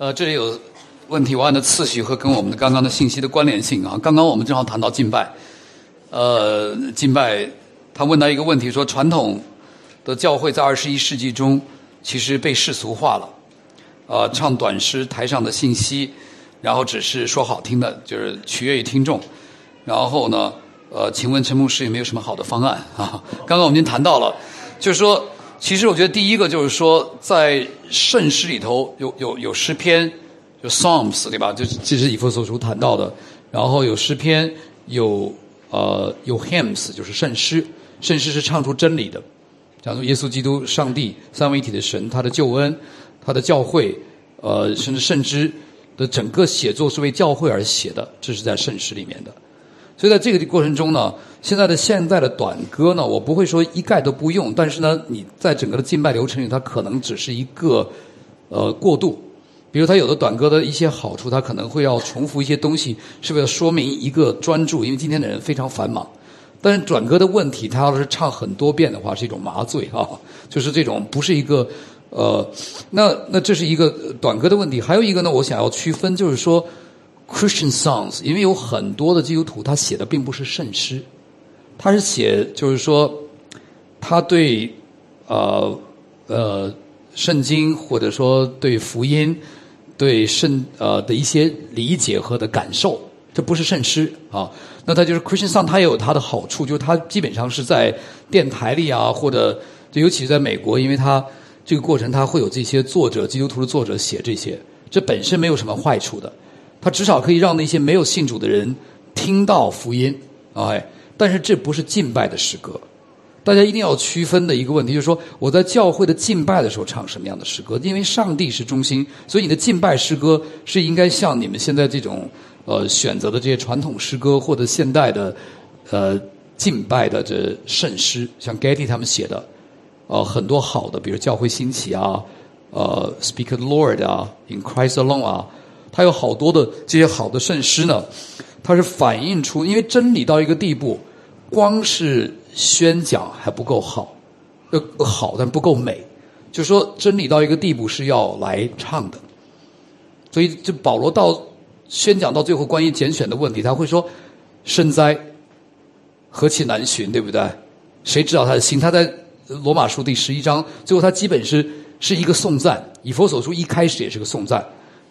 呃，这里有问题，我按的次序和跟我们的刚刚的信息的关联性啊。刚刚我们正好谈到敬拜，呃，敬拜，他问到一个问题，说传统的教会在二十一世纪中其实被世俗化了，呃，唱短诗，台上的信息，然后只是说好听的，就是取悦于听众。然后呢，呃，请问陈牧师有没有什么好的方案啊？刚刚我们已经谈到了，就是说。其实我觉得第一个就是说，在圣诗里头有有有诗篇，有 Psalms 对吧？就这是以弗所书谈到的。然后有诗篇，有呃有 Hymns，就是圣诗。圣诗是唱出真理的，讲述耶稣基督、上帝三位一体的神，他的救恩，他的教会，呃，甚至圣诗的整个写作是为教会而写的，这是在圣诗里面的。所以在这个过程中呢，现在的现在的短歌呢，我不会说一概都不用，但是呢，你在整个的敬拜流程里，它可能只是一个呃过渡。比如它有的短歌的一些好处，它可能会要重复一些东西，是为了说明一个专注，因为今天的人非常繁忙。但是短歌的问题，它要是唱很多遍的话，是一种麻醉啊，就是这种不是一个呃，那那这是一个短歌的问题。还有一个呢，我想要区分，就是说。Christian songs，因为有很多的基督徒，他写的并不是圣诗，他是写就是说，他对呃呃圣经或者说对福音对圣呃的一些理解和的感受，这不是圣诗啊。那他就是 Christian song，它也有它的好处，就是它基本上是在电台里啊，或者就尤其是在美国，因为它这个过程它会有这些作者基督徒的作者写这些，这本身没有什么坏处的。他至少可以让那些没有信主的人听到福音，哎，但是这不是敬拜的诗歌。大家一定要区分的一个问题就是说，我在教会的敬拜的时候唱什么样的诗歌？因为上帝是中心，所以你的敬拜诗歌是应该像你们现在这种呃选择的这些传统诗歌，或者现代的呃敬拜的这圣诗，像 Getty 他们写的，呃很多好的，比如教会兴起啊，呃 Speak the Lord 啊，In Christ Alone 啊。他有好多的这些好的圣诗呢，它是反映出，因为真理到一个地步，光是宣讲还不够好，呃好但不够美，就说真理到一个地步是要来唱的，所以这保罗到宣讲到最后关于拣选的问题，他会说深哉，何其难寻，对不对？谁知道他的心？他在罗马书第十一章最后，他基本是是一个颂赞，以佛所书一开始也是个颂赞。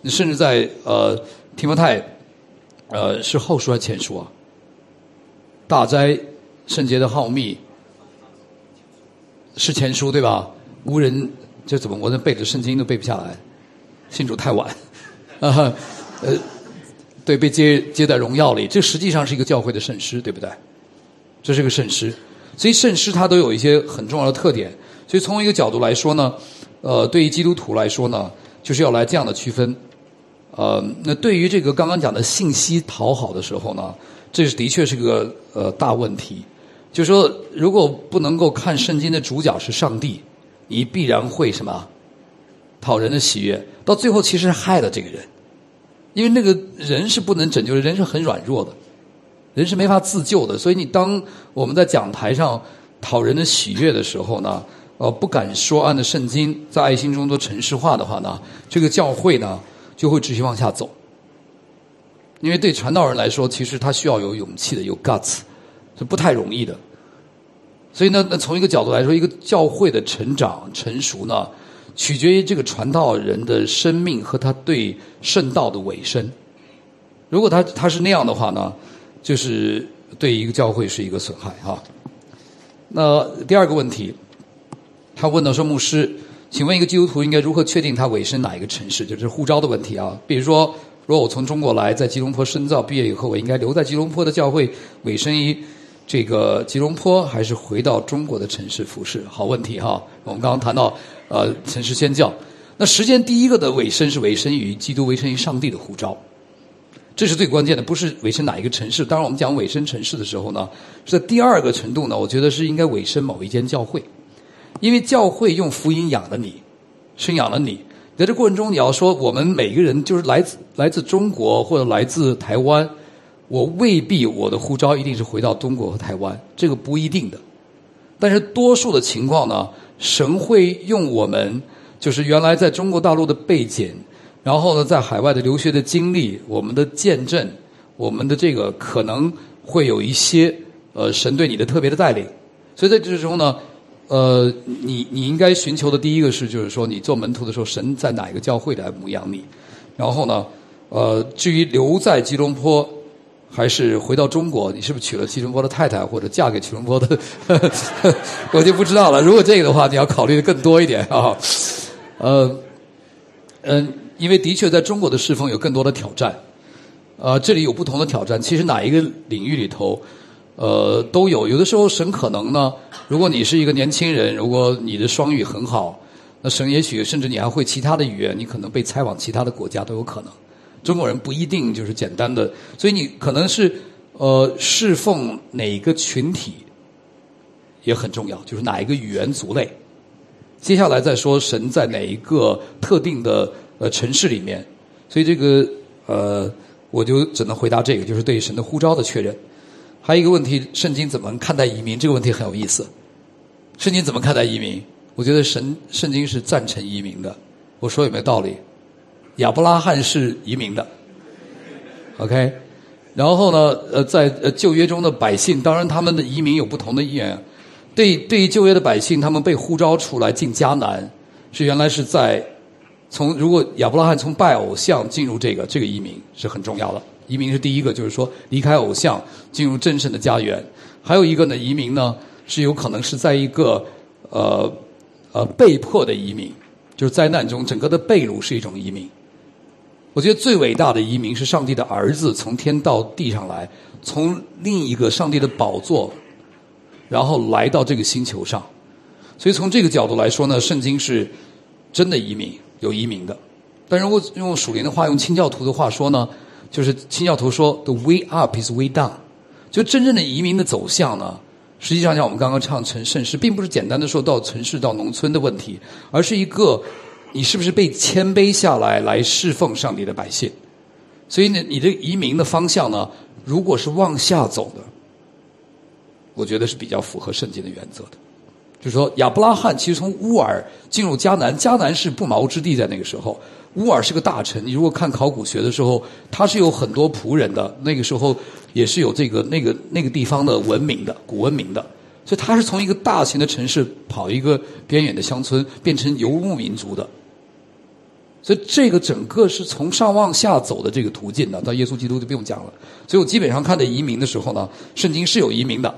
你甚至在呃提摩太，呃是后书还是前书啊？大斋圣洁的浩密是前书对吧？无人这怎么我这背着圣经都背不下来？信主太晚 啊呃对被接接在荣耀里，这实际上是一个教会的圣诗对不对？这是个圣诗，所以圣诗它都有一些很重要的特点。所以从一个角度来说呢，呃对于基督徒来说呢，就是要来这样的区分。呃，那对于这个刚刚讲的信息讨好的时候呢，这是的确是个呃大问题。就说如果不能够看圣经的主角是上帝，你必然会什么讨人的喜悦，到最后其实害了这个人，因为那个人是不能拯救的，人是很软弱的，人是没法自救的。所以你当我们在讲台上讨人的喜悦的时候呢，呃，不敢说按的圣经在爱心中做城市化的话呢，这个教会呢。就会继续往下走，因为对传道人来说，其实他需要有勇气的，有 guts，是不太容易的。所以呢，那从一个角度来说，一个教会的成长成熟呢，取决于这个传道人的生命和他对圣道的委身。如果他他是那样的话呢，就是对一个教会是一个损害哈。那第二个问题，他问到说，牧师。请问一个基督徒应该如何确定他委身哪一个城市？就是护照的问题啊。比如说，如果我从中国来，在吉隆坡深造，毕业以后我应该留在吉隆坡的教会委身于这个吉隆坡，还是回到中国的城市服侍？好问题哈。我们刚刚谈到呃城市宣教，那时间第一个的委身是委身于基督，委身于上帝的护照，这是最关键的，不是委身哪一个城市。当然，我们讲委身城市的时候呢，是在第二个程度呢，我觉得是应该委身某一间教会。因为教会用福音养了你，生养了你，在这过程中，你要说我们每个人就是来自来自中国或者来自台湾，我未必我的护照一定是回到中国和台湾，这个不一定的。但是多数的情况呢，神会用我们就是原来在中国大陆的背景，然后呢，在海外的留学的经历，我们的见证，我们的这个可能会有一些呃神对你的特别的带领。所以在这之中呢，呃，你你应该寻求的第一个是，就是说你做门徒的时候，神在哪一个教会来牧养你？然后呢，呃，至于留在吉隆坡。还是回到中国，你是不是娶了吉隆坡的太太，或者嫁给吉隆坡的？我就不知道了。如果这个的话，你要考虑的更多一点啊。呃，嗯，因为的确在中国的侍奉有更多的挑战。呃，这里有不同的挑战。其实哪一个领域里头，呃，都有。有的时候神可能呢，如果你是一个年轻人，如果你的双语很好，那神也许甚至你还会其他的语言，你可能被拆往其他的国家都有可能。中国人不一定就是简单的，所以你可能是呃侍奉哪一个群体也很重要，就是哪一个语言族类。接下来再说神在哪一个特定的呃城市里面，所以这个呃我就只能回答这个，就是对神的呼召的确认。还有一个问题，圣经怎么看待移民？这个问题很有意思。圣经怎么看待移民？我觉得神圣经是赞成移民的。我说有没有道理？亚伯拉罕是移民的，OK，然后呢，呃，在呃旧约中的百姓，当然他们的移民有不同的意愿。对对于旧约的百姓，他们被呼召出来进迦南，是原来是在从如果亚伯拉罕从拜偶像进入这个这个移民是很重要的。移民是第一个，就是说离开偶像进入真正的家园。还有一个呢，移民呢是有可能是在一个呃呃被迫的移民，就是灾难中整个的被掳是一种移民。我觉得最伟大的移民是上帝的儿子从天到地上来，从另一个上帝的宝座，然后来到这个星球上。所以从这个角度来说呢，圣经是真的移民，有移民的。但如果用属灵的话，用清教徒的话说呢，就是清教徒说：“The way up is way down。”就真正的移民的走向呢，实际上像我们刚刚唱成盛世，并不是简单的说到城市到农村的问题，而是一个。你是不是被谦卑下来来侍奉上帝的百姓？所以呢，你的移民的方向呢，如果是往下走的，我觉得是比较符合圣经的原则的。就是说，亚伯拉罕其实从乌尔进入迦南，迦南是不毛之地，在那个时候，乌尔是个大臣。你如果看考古学的时候，他是有很多仆人的，那个时候也是有这个那个那个地方的文明的古文明的。所以他是从一个大型的城市跑一个边远的乡村，变成游牧民族的。所以这个整个是从上往下走的这个途径呢，到耶稣基督就不用讲了。所以我基本上看的移民的时候呢，圣经是有移民的，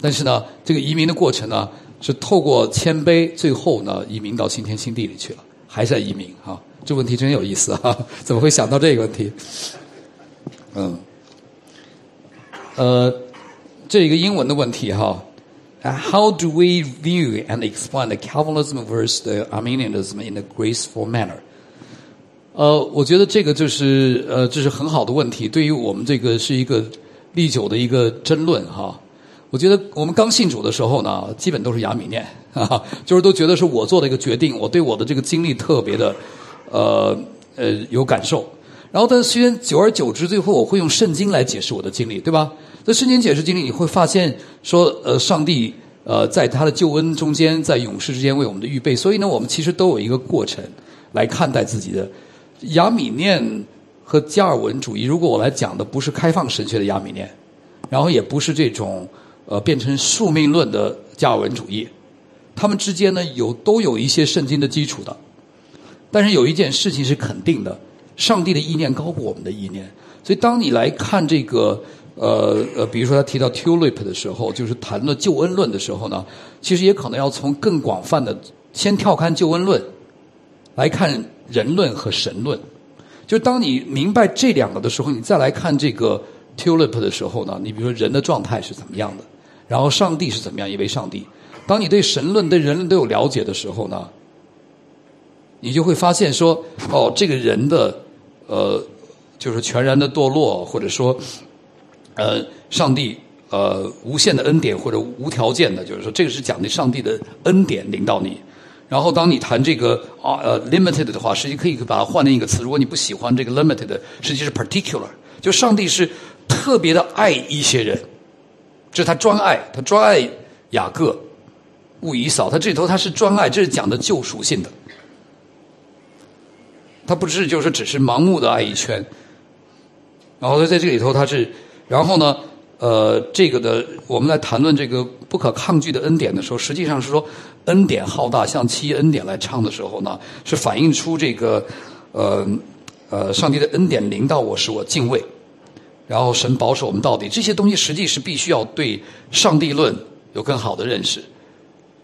但是呢，这个移民的过程呢，是透过谦卑，最后呢，移民到新天新地里去了，还在移民哈？这问题真有意思哈，怎么会想到这个问题？嗯，呃，这一个英文的问题哈，How do we view and explain the Calvinism versus the Arminianism in a graceful manner？呃，我觉得这个就是呃，这是很好的问题。对于我们这个是一个历久的一个争论哈。我觉得我们刚信主的时候呢，基本都是雅米念，就是都觉得是我做的一个决定，我对我的这个经历特别的呃呃有感受。然后，但虽然久而久之，最后我会用圣经来解释我的经历，对吧？在圣经解释经历，你会发现说，呃，上帝呃在他的救恩中间，在勇士之间为我们的预备。所以呢，我们其实都有一个过程来看待自己的。亚米念和加尔文主义，如果我来讲的不是开放神学的亚米念，然后也不是这种呃变成宿命论的加尔文主义，他们之间呢有都有一些圣经的基础的，但是有一件事情是肯定的，上帝的意念高过我们的意念，所以当你来看这个呃呃，比如说他提到 tulip 的时候，就是谈论救恩论的时候呢，其实也可能要从更广泛的先跳开救恩论来看。人论和神论，就当你明白这两个的时候，你再来看这个 tulip 的时候呢，你比如说人的状态是怎么样的，然后上帝是怎么样一位上帝。当你对神论、对人论都有了解的时候呢，你就会发现说，哦，这个人的呃，就是全然的堕落，或者说，呃，上帝呃无限的恩典或者无条件的，就是说这个是讲的上帝的恩典领导你。然后，当你谈这个啊呃 limited 的话，实际可以把它换另一个词。如果你不喜欢这个 limited，实际是 particular，就上帝是特别的爱一些人，这是他专爱，他专爱雅各、乌以扫，他这里头他是专爱，这是讲的救赎性的。他不是就是只是盲目的爱一圈。然后在这里头，他是，然后呢，呃，这个的我们在谈论这个不可抗拒的恩典的时候，实际上是说恩典浩大，像七恩典来唱的时候呢，是反映出这个呃呃上帝的恩典临到我，使我敬畏。然后神保守我们到底，这些东西实际是必须要对上帝论有更好的认识。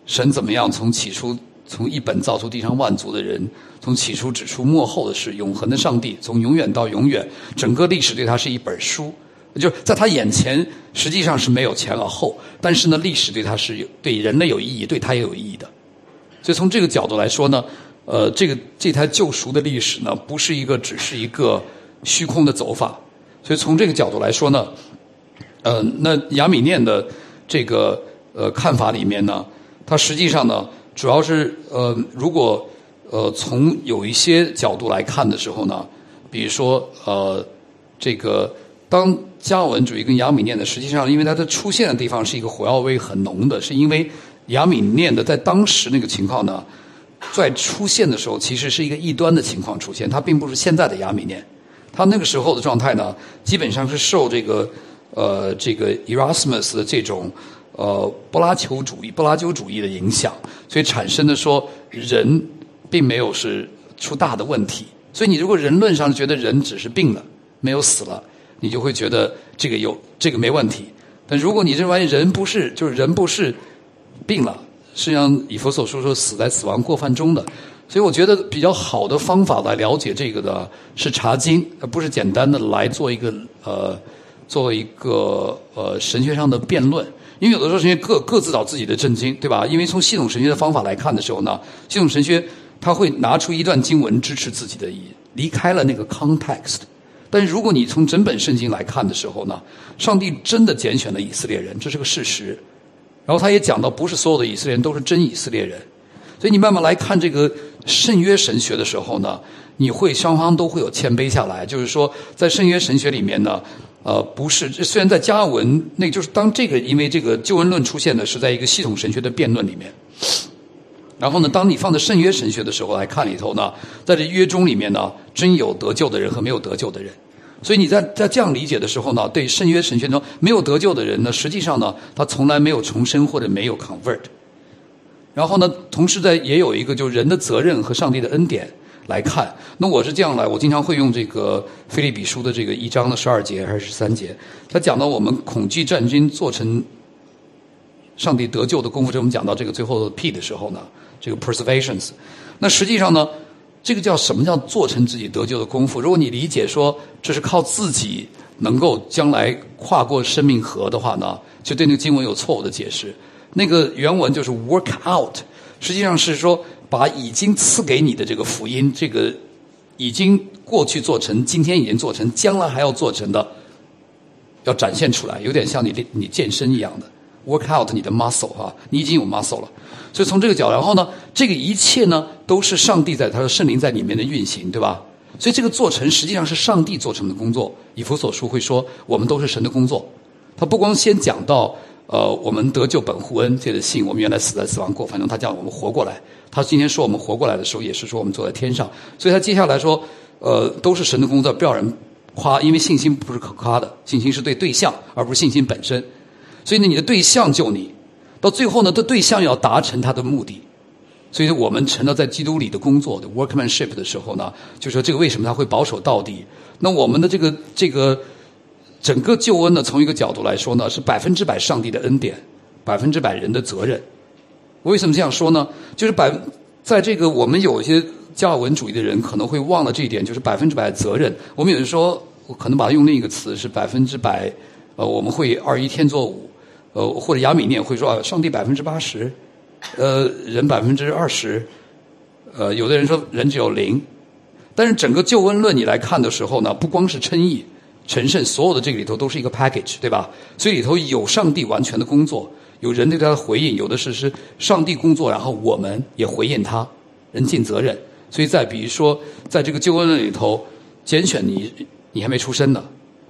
神怎么样从起初从一本造出地上万族的人，从起初指出幕后的事，永恒的上帝，从永远到永远，整个历史对他是一本书，就是在他眼前实际上是没有前和后，但是呢，历史对他是有对人类有意义，对他也有意义的。所以从这个角度来说呢，呃，这个这台救赎的历史呢，不是一个只是一个虚空的走法。所以从这个角度来说呢，呃，那亚米念的这个呃看法里面呢，它实际上呢，主要是呃，如果呃从有一些角度来看的时候呢，比如说呃，这个当加尔文主义跟亚米念的，实际上因为它的出现的地方是一个火药味很浓的，是因为亚米念的在当时那个情况呢，在出现的时候其实是一个异端的情况出现，它并不是现在的亚米念。它那个时候的状态呢，基本上是受这个呃这个 Erasmus 的这种呃柏拉图主义、柏拉图主义的影响，所以产生的说人并没有是出大的问题。所以你如果人论上觉得人只是病了，没有死了，你就会觉得这个有这个没问题。但如果你认为人不是就是人不是病了，实际上以佛所说说死在死亡过犯中的。所以我觉得比较好的方法来了解这个的是查经，而不是简单的来做一个呃，做一个呃神学上的辩论。因为有的时候神学各各自找自己的正经，对吧？因为从系统神学的方法来看的时候呢，系统神学他会拿出一段经文支持自己的意，离开了那个 context。但是如果你从整本圣经来看的时候呢，上帝真的拣选了以色列人，这是个事实。然后他也讲到，不是所有的以色列人都是真以色列人。所以你慢慢来看这个。圣约神学的时候呢，你会双方都会有谦卑下来，就是说，在圣约神学里面呢，呃，不是虽然在加文，那就是当这个因为这个救恩论出现的是在一个系统神学的辩论里面，然后呢，当你放在圣约神学的时候来看里头呢，在这约中里面呢，真有得救的人和没有得救的人，所以你在在这样理解的时候呢，对圣约神学中没有得救的人呢，实际上呢，他从来没有重生或者没有 convert。然后呢，同时在也有一个，就是人的责任和上帝的恩典。来看。那我是这样来，我经常会用这个《菲利比书》的这个一章的十二节还是十三节，他讲到我们恐惧战军做成上帝得救的功夫。这我们讲到这个最后的 P 的时候呢，这个 p e r s e v a t i o n s。那实际上呢，这个叫什么叫做成自己得救的功夫？如果你理解说这是靠自己能够将来跨过生命河的话呢，就对那个经文有错误的解释。那个原文就是 work out，实际上是说把已经赐给你的这个福音，这个已经过去做成，今天已经做成，将来还要做成的，要展现出来，有点像你你健身一样的 work out 你的 muscle 啊，你已经有 muscle 了。所以从这个角，然后呢，这个一切呢都是上帝在他的圣灵在里面的运行，对吧？所以这个做成实际上是上帝做成的工作。以弗所书会说，我们都是神的工作。他不光先讲到。呃，我们得救本乎恩，这个信，我们原来死在死亡过，反正他叫我们活过来。他今天说我们活过来的时候，也是说我们坐在天上。所以他接下来说，呃，都是神的工作，不要人夸，因为信心不是可夸的，信心是对对象，而不是信心本身。所以呢，你的对象救你，到最后呢，的对象要达成他的目的。所以我们成了在基督里的工作的 workmanship 的时候呢，就说这个为什么他会保守到底？那我们的这个这个。整个救恩呢，从一个角度来说呢，是百分之百上帝的恩典，百分之百人的责任。为什么这样说呢？就是百在这个我们有一些教文主义的人可能会忘了这一点，就是百分之百责任。我们有人说，我可能把它用另一个词是百分之百，呃，我们会二一天作五，呃，或者亚米念会说啊，上帝百分之八十，呃，人百分之二十，呃，有的人说人只有零。但是整个救恩论你来看的时候呢，不光是称义。成圣所有的这个里头都是一个 package，对吧？所以里头有上帝完全的工作，有人对他的回应，有的是是上帝工作，然后我们也回应他，人尽责任。所以在比如说，在这个救恩里头，拣选你，你还没出生呢，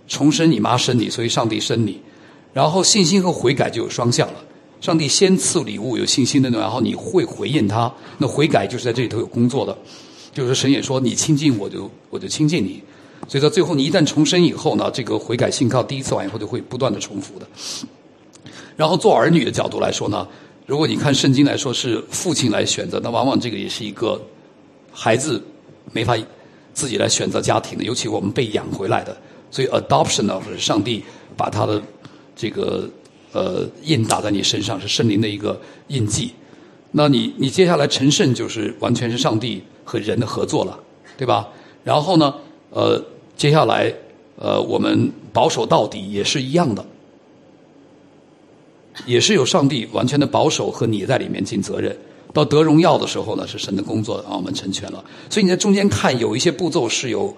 重生你妈生你，所以上帝生你。然后信心和悔改就有双向了，上帝先赐礼物，有信心的呢，然后你会回应他，那悔改就是在这里头有工作的。就是神也说你亲近我就我就亲近你，所以到最后你一旦重生以后呢，这个悔改信靠第一次完以后就会不断的重复的。然后做儿女的角度来说呢，如果你看圣经来说是父亲来选择，那往往这个也是一个孩子没法自己来选择家庭的，尤其我们被养回来的，所以 adoption 呢，是上帝把他的这个呃印打在你身上，是圣灵的一个印记。那你你接下来成圣就是完全是上帝和人的合作了，对吧？然后呢，呃，接下来呃我们保守到底也是一样的。也是有上帝完全的保守和你在里面尽责任。到得荣耀的时候呢，是神的工作啊，我们成全了。所以你在中间看，有一些步骤是有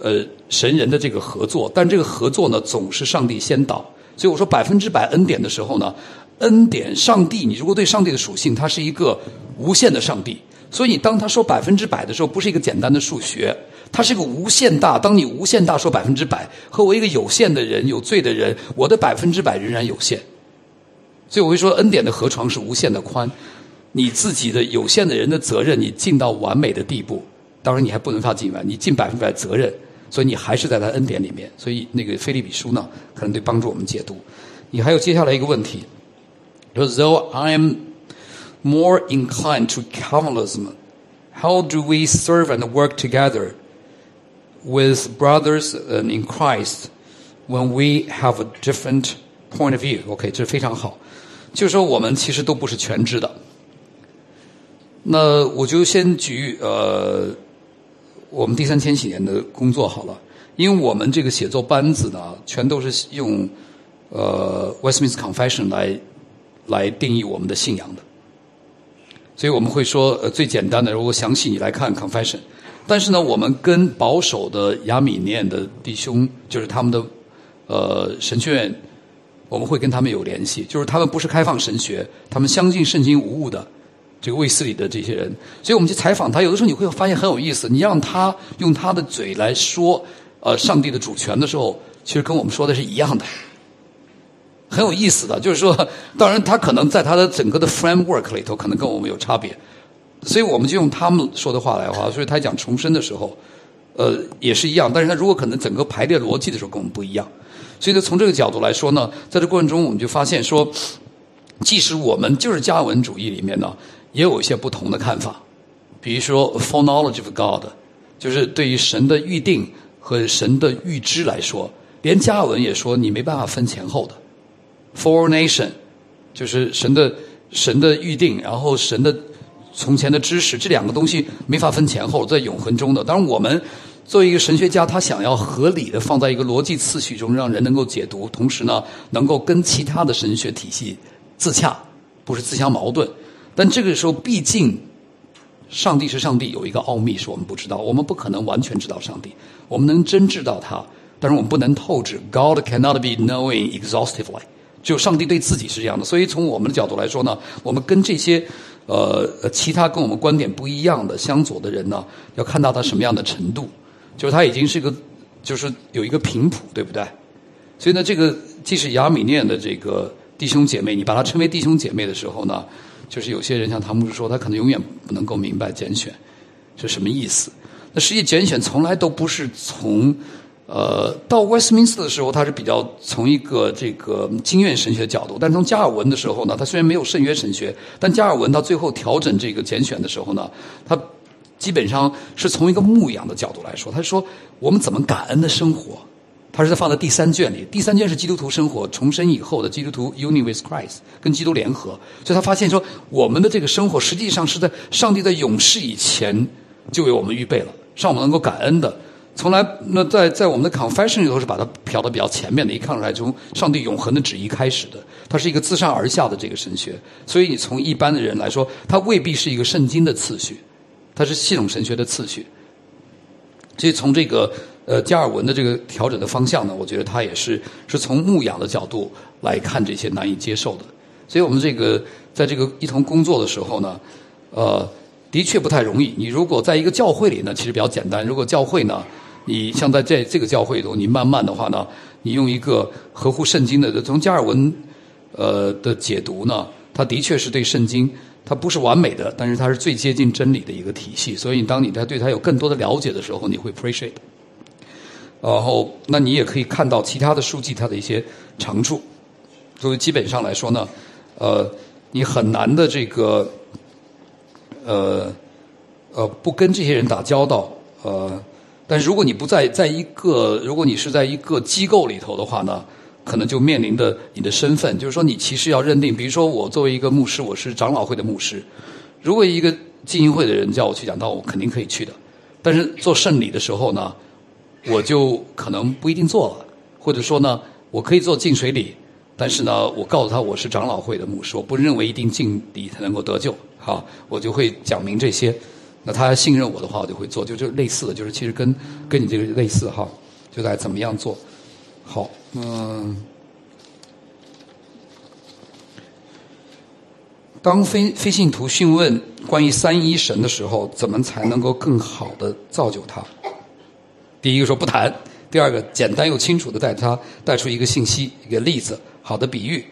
呃神人的这个合作，但这个合作呢，总是上帝先导。所以我说百分之百恩典的时候呢，恩典上帝，你如果对上帝的属性，它是一个无限的上帝。所以你当他说百分之百的时候，不是一个简单的数学，它是一个无限大。当你无限大说百分之百，和我一个有限的人、有罪的人，我的百分之百仍然有限。所以我会说，恩典的河床是无限的宽，你自己的有限的人的责任，你尽到完美的地步。当然，你还不能发尽完，你尽百分百责任，所以你还是在他恩典里面。所以那个菲利比书呢，可能对帮助我们解读。你还有接下来一个问题，说，Though I am more inclined to Calvinism, how do we serve and work together with brothers in Christ when we have a different point of view? OK，这非常好。就是说，我们其实都不是全知的。那我就先举呃，我们第三千禧年的工作好了，因为我们这个写作班子呢，全都是用呃 Westminster Confession 来来定义我们的信仰的，所以我们会说呃最简单的，如果详细你来看 Confession，但是呢，我们跟保守的亚米念的弟兄，就是他们的呃神学院。我们会跟他们有联系，就是他们不是开放神学，他们相信圣经无误的这个卫斯理的这些人，所以我们去采访他，有的时候你会发现很有意思。你让他用他的嘴来说，呃，上帝的主权的时候，其实跟我们说的是一样的，很有意思的。就是说，当然他可能在他的整个的 framework 里头，可能跟我们有差别，所以我们就用他们说的话来话。所以他讲重生的时候，呃，也是一样。但是他如果可能整个排列逻辑的时候，跟我们不一样。所以呢，从这个角度来说呢，在这过程中，我们就发现说，即使我们就是加文主义里面呢，也有一些不同的看法。比如说，foreknowledge of God，就是对于神的预定和神的预知来说，连加文也说你没办法分前后的。forenation，就是神的神的预定，然后神的从前的知识，这两个东西没法分前后，在永恒中的。当然我们。作为一个神学家，他想要合理的放在一个逻辑次序中，让人能够解读，同时呢，能够跟其他的神学体系自洽，不是自相矛盾。但这个时候，毕竟上帝是上帝，有一个奥秘是我们不知道，我们不可能完全知道上帝。我们能真知道他，但是我们不能透支。God cannot be knowing exhaustively。只有上帝对自己是这样的。所以从我们的角度来说呢，我们跟这些呃其他跟我们观点不一样的相左的人呢，要看到他什么样的程度。就是他已经是一个，就是有一个频谱，对不对？所以呢，这个既是亚米念的这个弟兄姐妹，你把它称为弟兄姐妹的时候呢，就是有些人像唐牧师说，他可能永远不能够明白拣选是什么意思。那实际拣选从来都不是从呃到 Westminster 的时候，他是比较从一个这个经验神学角度，但从加尔文的时候呢，他虽然没有圣约神学，但加尔文到最后调整这个拣选的时候呢，他。基本上是从一个牧养的角度来说，他说我们怎么感恩的生活，他是在放在第三卷里。第三卷是基督徒生活重生以后的基督徒 union with Christ，跟基督联合。所以他发现说，我们的这个生活实际上是在上帝在永世以前就为我们预备了，让我们能够感恩的。从来那在在我们的 confession 里头是把它飘到比较前面的，一看出来从上帝永恒的旨意开始的，它是一个自上而下的这个神学。所以你从一般的人来说，它未必是一个圣经的次序。它是系统神学的次序，所以从这个呃加尔文的这个调整的方向呢，我觉得他也是是从牧养的角度来看这些难以接受的。所以我们这个在这个一同工作的时候呢，呃，的确不太容易。你如果在一个教会里呢，其实比较简单。如果教会呢，你像在这这个教会里头，你慢慢的话呢，你用一个合乎圣经的从加尔文呃的解读呢，他的确是对圣经。它不是完美的，但是它是最接近真理的一个体系。所以，当你在对它有更多的了解的时候，你会 appreciate。然后，那你也可以看到其他的书籍它的一些长处。所以，基本上来说呢，呃，你很难的这个，呃，呃，不跟这些人打交道，呃，但是如果你不在在一个，如果你是在一个机构里头的话呢？可能就面临的你的身份，就是说你其实要认定，比如说我作为一个牧师，我是长老会的牧师，如果一个浸营会的人叫我去讲道，我肯定可以去的。但是做圣礼的时候呢，我就可能不一定做了，或者说呢，我可以做净水礼，但是呢，我告诉他我是长老会的牧师，我不认为一定敬礼才能够得救，好，我就会讲明这些。那他信任我的话，我就会做，就就类似的就是其实跟跟你这个类似哈，就在怎么样做。好，嗯，当非非信徒询问关于三一神的时候，怎么才能够更好的造就他？第一个说不谈，第二个简单又清楚的带他带出一个信息，一个例子，好的比喻，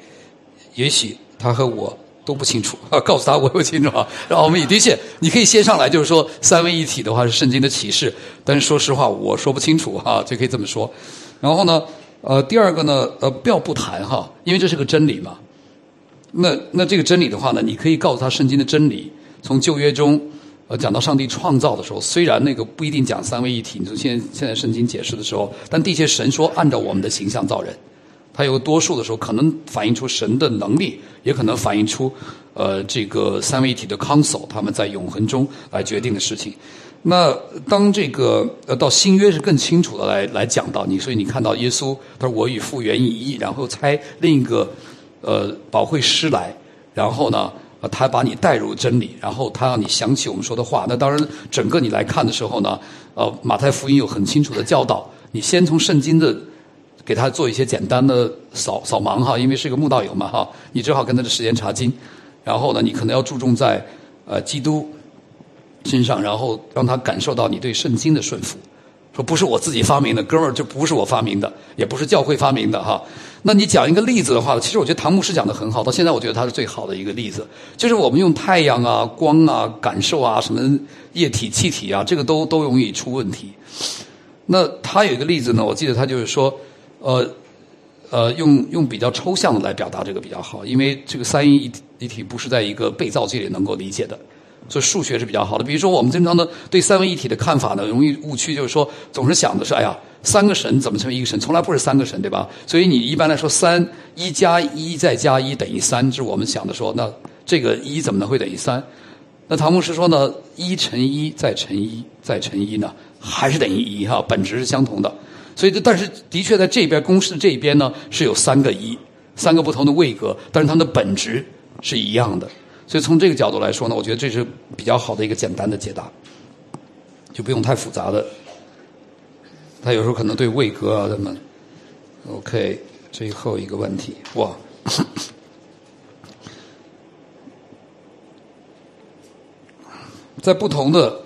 也许他和我都不清楚啊，告诉他我不清楚啊。然后我们也的确，你可以先上来就是说三位一体的话是圣经的启示，但是说实话我说不清楚哈，就可以这么说。然后呢？呃，第二个呢，呃，不要不谈哈，因为这是个真理嘛。那那这个真理的话呢，你可以告诉他圣经的真理。从旧约中，呃，讲到上帝创造的时候，虽然那个不一定讲三位一体，你从现现在圣经解释的时候，但地些神说按照我们的形象造人，他有多数的时候可能反映出神的能力，也可能反映出呃这个三位一体的 council 他们在永恒中来决定的事情。那当这个呃到新约是更清楚的来来讲到你，所以你看到耶稣他说我与父原以一，然后猜另一个呃保惠师来，然后呢他把你带入真理，然后他让你想起我们说的话。那当然整个你来看的时候呢，呃马太福音有很清楚的教导，你先从圣经的给他做一些简单的扫扫盲哈，因为是个慕道友嘛哈，你只好跟他的时间查经，然后呢你可能要注重在呃基督。身上，然后让他感受到你对圣经的顺服。说不是我自己发明的，哥们儿，这不是我发明的，也不是教会发明的哈。那你讲一个例子的话，其实我觉得唐牧师讲的很好，到现在我觉得他是最好的一个例子，就是我们用太阳啊、光啊、感受啊、什么液体、气体啊，这个都都容易出问题。那他有一个例子呢，我记得他就是说，呃呃，用用比较抽象的来表达这个比较好，因为这个三一一体不是在一个被造界里能够理解的。所以数学是比较好的。比如说，我们经常的对三位一体的看法呢，容易误区，就是说总是想的是，哎呀，三个神怎么成为一个神？从来不是三个神，对吧？所以你一般来说，三一加一再加一等于三，这是我们想的说，那这个一怎么能会等于三？那唐牧师说呢，一乘一再乘一再乘一呢，还是等于一哈，本质是相同的。所以，但是的确在这边公式这一边呢，是有三个一，三个不同的位格，但是它们的本质是一样的。所以从这个角度来说呢，我觉得这是比较好的一个简单的解答，就不用太复杂的。他有时候可能对位格啊什么。OK，最后一个问题，哇，在不同的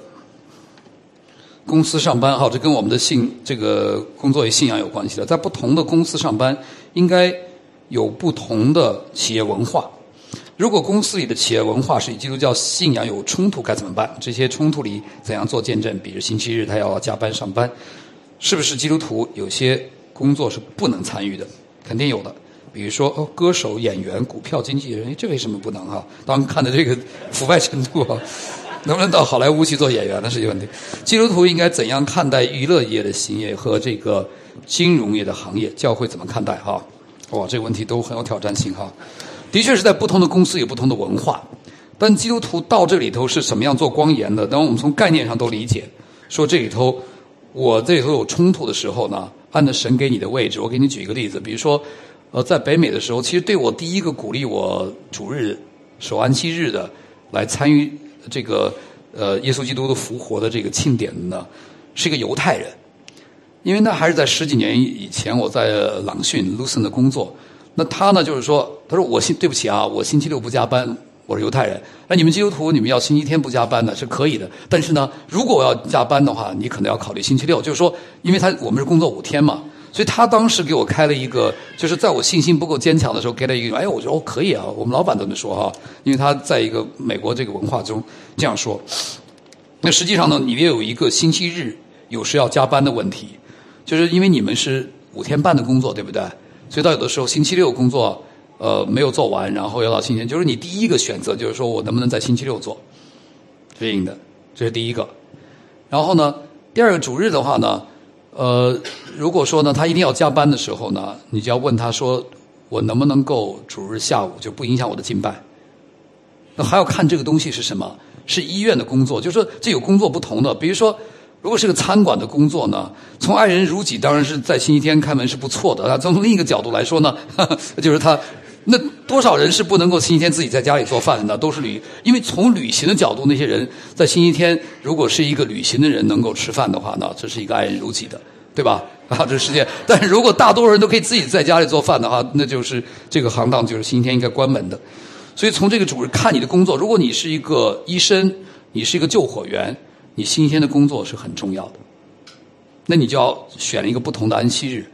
公司上班，哈，这跟我们的信这个工作与信仰有关系的。在不同的公司上班，应该有不同的企业文化。如果公司里的企业文化是与基督教信仰有冲突，该怎么办？这些冲突里怎样做见证？比如星期日他要加班上班，是不是基督徒有些工作是不能参与的？肯定有的。比如说，哦，歌手、演员、股票经纪人，这为什么不能哈？当看的这个腐败程度啊，能不能到好莱坞去做演员那是一个问题。基督徒应该怎样看待娱乐业的行业和这个金融业的行业？教会怎么看待哈？哇，这个问题都很有挑战性哈。的确是在不同的公司有不同的文化，但基督徒到这里头是什么样做光盐的？当我们从概念上都理解，说这里头我这里头有冲突的时候呢，按照神给你的位置，我给你举一个例子，比如说，呃，在北美的时候，其实对我第一个鼓励我主日守安息日的来参与这个呃耶稣基督的复活的这个庆典呢，是一个犹太人，因为那还是在十几年以前我在朗讯 Lucen 的工作。那他呢？就是说，他说我星对不起啊，我星期六不加班，我是犹太人。那你们基督徒，你们要星期天不加班呢，是可以的。但是呢，如果我要加班的话，你可能要考虑星期六。就是说，因为他我们是工作五天嘛，所以他当时给我开了一个，就是在我信心不够坚强的时候，给了一个，哎，我觉得哦可以啊，我们老板这么说哈，因为他在一个美国这个文化中这样说。那实际上呢，你也有一个星期日有时要加班的问题，就是因为你们是五天半的工作，对不对？所以到有的时候星期六工作呃没有做完，然后要到星期天，就是你第一个选择就是说我能不能在星期六做，对应的，这是第一个。然后呢，第二个主日的话呢。呃，如果说呢，他一定要加班的时候呢，你就要问他说，我能不能够主日下午就不影响我的敬拜？那还要看这个东西是什么，是医院的工作，就是说这有工作不同的。比如说，如果是个餐馆的工作呢，从爱人如己当然是在星期天开门是不错的。那从另一个角度来说呢，就是他那多少人是不能够星期天自己在家里做饭的？都是旅，因为从旅行的角度，那些人在星期天如果是一个旅行的人能够吃饭的话呢，这是一个爱人如己的。对吧？啊，这世界。但是如果大多数人都可以自己在家里做饭的话，那就是这个行当就是星期天应该关门的。所以从这个主人看你的工作，如果你是一个医生，你是一个救火员，你星期天的工作是很重要的。那你就要选一个不同的安息日。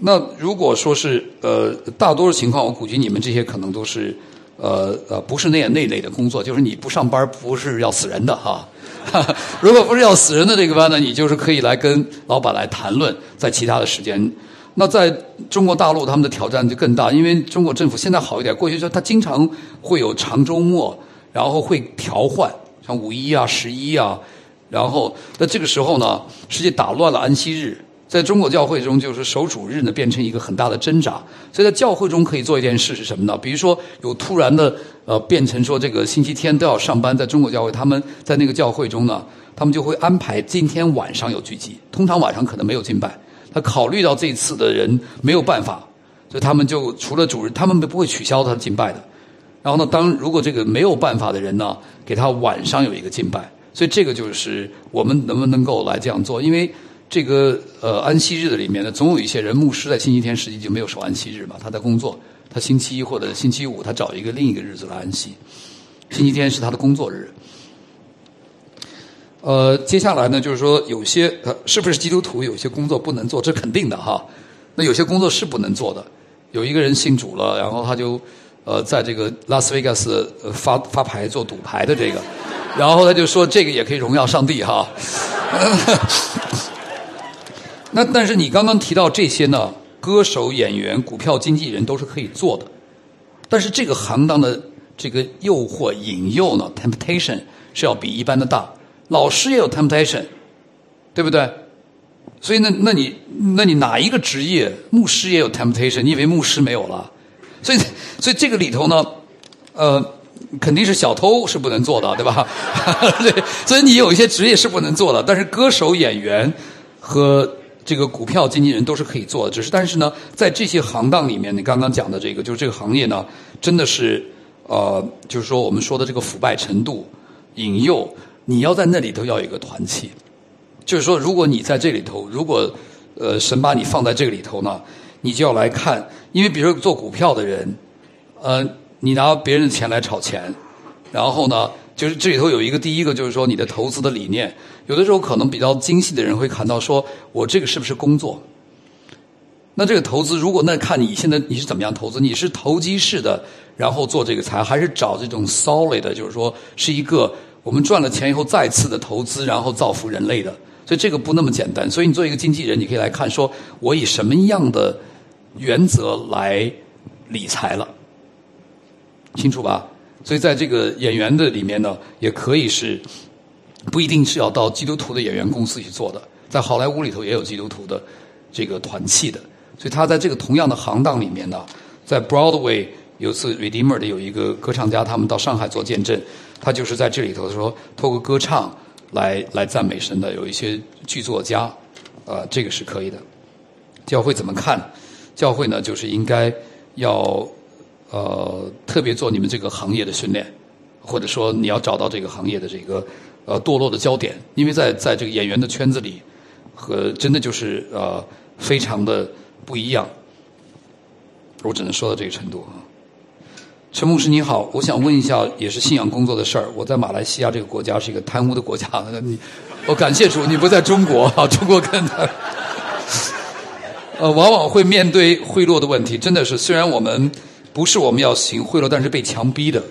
那如果说是呃，大多数情况，我估计你们这些可能都是呃呃，不是那那类的工作，就是你不上班不是要死人的哈。如果不是要死人的这个班呢，你就是可以来跟老板来谈论，在其他的时间。那在中国大陆，他们的挑战就更大，因为中国政府现在好一点，过去说他经常会有长周末，然后会调换，像五一啊、十一啊，然后那这个时候呢，实际打乱了安息日。在中国教会中，就是守主日呢，变成一个很大的挣扎。所以在教会中可以做一件事是什么呢？比如说有突然的呃，变成说这个星期天都要上班。在中国教会，他们在那个教会中呢，他们就会安排今天晚上有聚集。通常晚上可能没有敬拜。他考虑到这次的人没有办法，所以他们就除了主日，他们不会取消他的敬拜的。然后呢，当如果这个没有办法的人呢，给他晚上有一个敬拜。所以这个就是我们能不能够来这样做，因为。这个呃安息日的里面呢，总有一些人牧师在星期天实际就没有守安息日嘛，他在工作，他星期一或者星期五他找一个另一个日子来安息，星期天是他的工作日。呃，接下来呢，就是说有些呃是不是基督徒有些工作不能做，这肯定的哈。那有些工作是不能做的。有一个人信主了，然后他就呃在这个拉斯维加斯发发牌做赌牌的这个，然后他就说这个也可以荣耀上帝哈。那但是你刚刚提到这些呢，歌手、演员、股票经纪人都是可以做的，但是这个行当的这个诱惑、引诱呢，temptation 是要比一般的大。老师也有 temptation，对不对？所以那那你那你哪一个职业，牧师也有 temptation？你以为牧师没有了？所以所以这个里头呢，呃，肯定是小偷是不能做的，对吧？对，所以你有一些职业是不能做的，但是歌手、演员和这个股票经纪人都是可以做的，只是但是呢，在这些行当里面，你刚刚讲的这个，就是这个行业呢，真的是呃，就是说我们说的这个腐败程度、引诱，你要在那里头要有一个团契。就是说，如果你在这里头，如果呃神把你放在这个里头呢，你就要来看，因为比如说做股票的人，呃，你拿别人的钱来炒钱，然后呢。就是这里头有一个第一个，就是说你的投资的理念，有的时候可能比较精细的人会看到，说我这个是不是工作？那这个投资，如果那看你现在你是怎么样投资，你是投机式的，然后做这个财，还是找这种 solid 的，就是说是一个我们赚了钱以后再次的投资，然后造福人类的。所以这个不那么简单。所以你做一个经纪人，你可以来看，说我以什么样的原则来理财了，清楚吧？所以在这个演员的里面呢，也可以是不一定是要到基督徒的演员公司去做的，在好莱坞里头也有基督徒的这个团契的。所以他在这个同样的行当里面呢，在 Broadway 有次 Redeemer 的有一个歌唱家，他们到上海做见证，他就是在这里头说，透过歌唱来来赞美神的，有一些剧作家，呃，这个是可以的。教会怎么看？教会呢，就是应该要。呃，特别做你们这个行业的训练，或者说你要找到这个行业的这个呃堕落的焦点，因为在在这个演员的圈子里，和真的就是呃非常的不一样。我只能说到这个程度啊。陈牧师你好，我想问一下，也是信仰工作的事儿。我在马来西亚这个国家是一个贪污的国家，你我感谢主，你不在中国啊，中国更贪。呃，往往会面对贿赂的问题，真的是，虽然我们不是我们要行贿赂，但是被强逼的，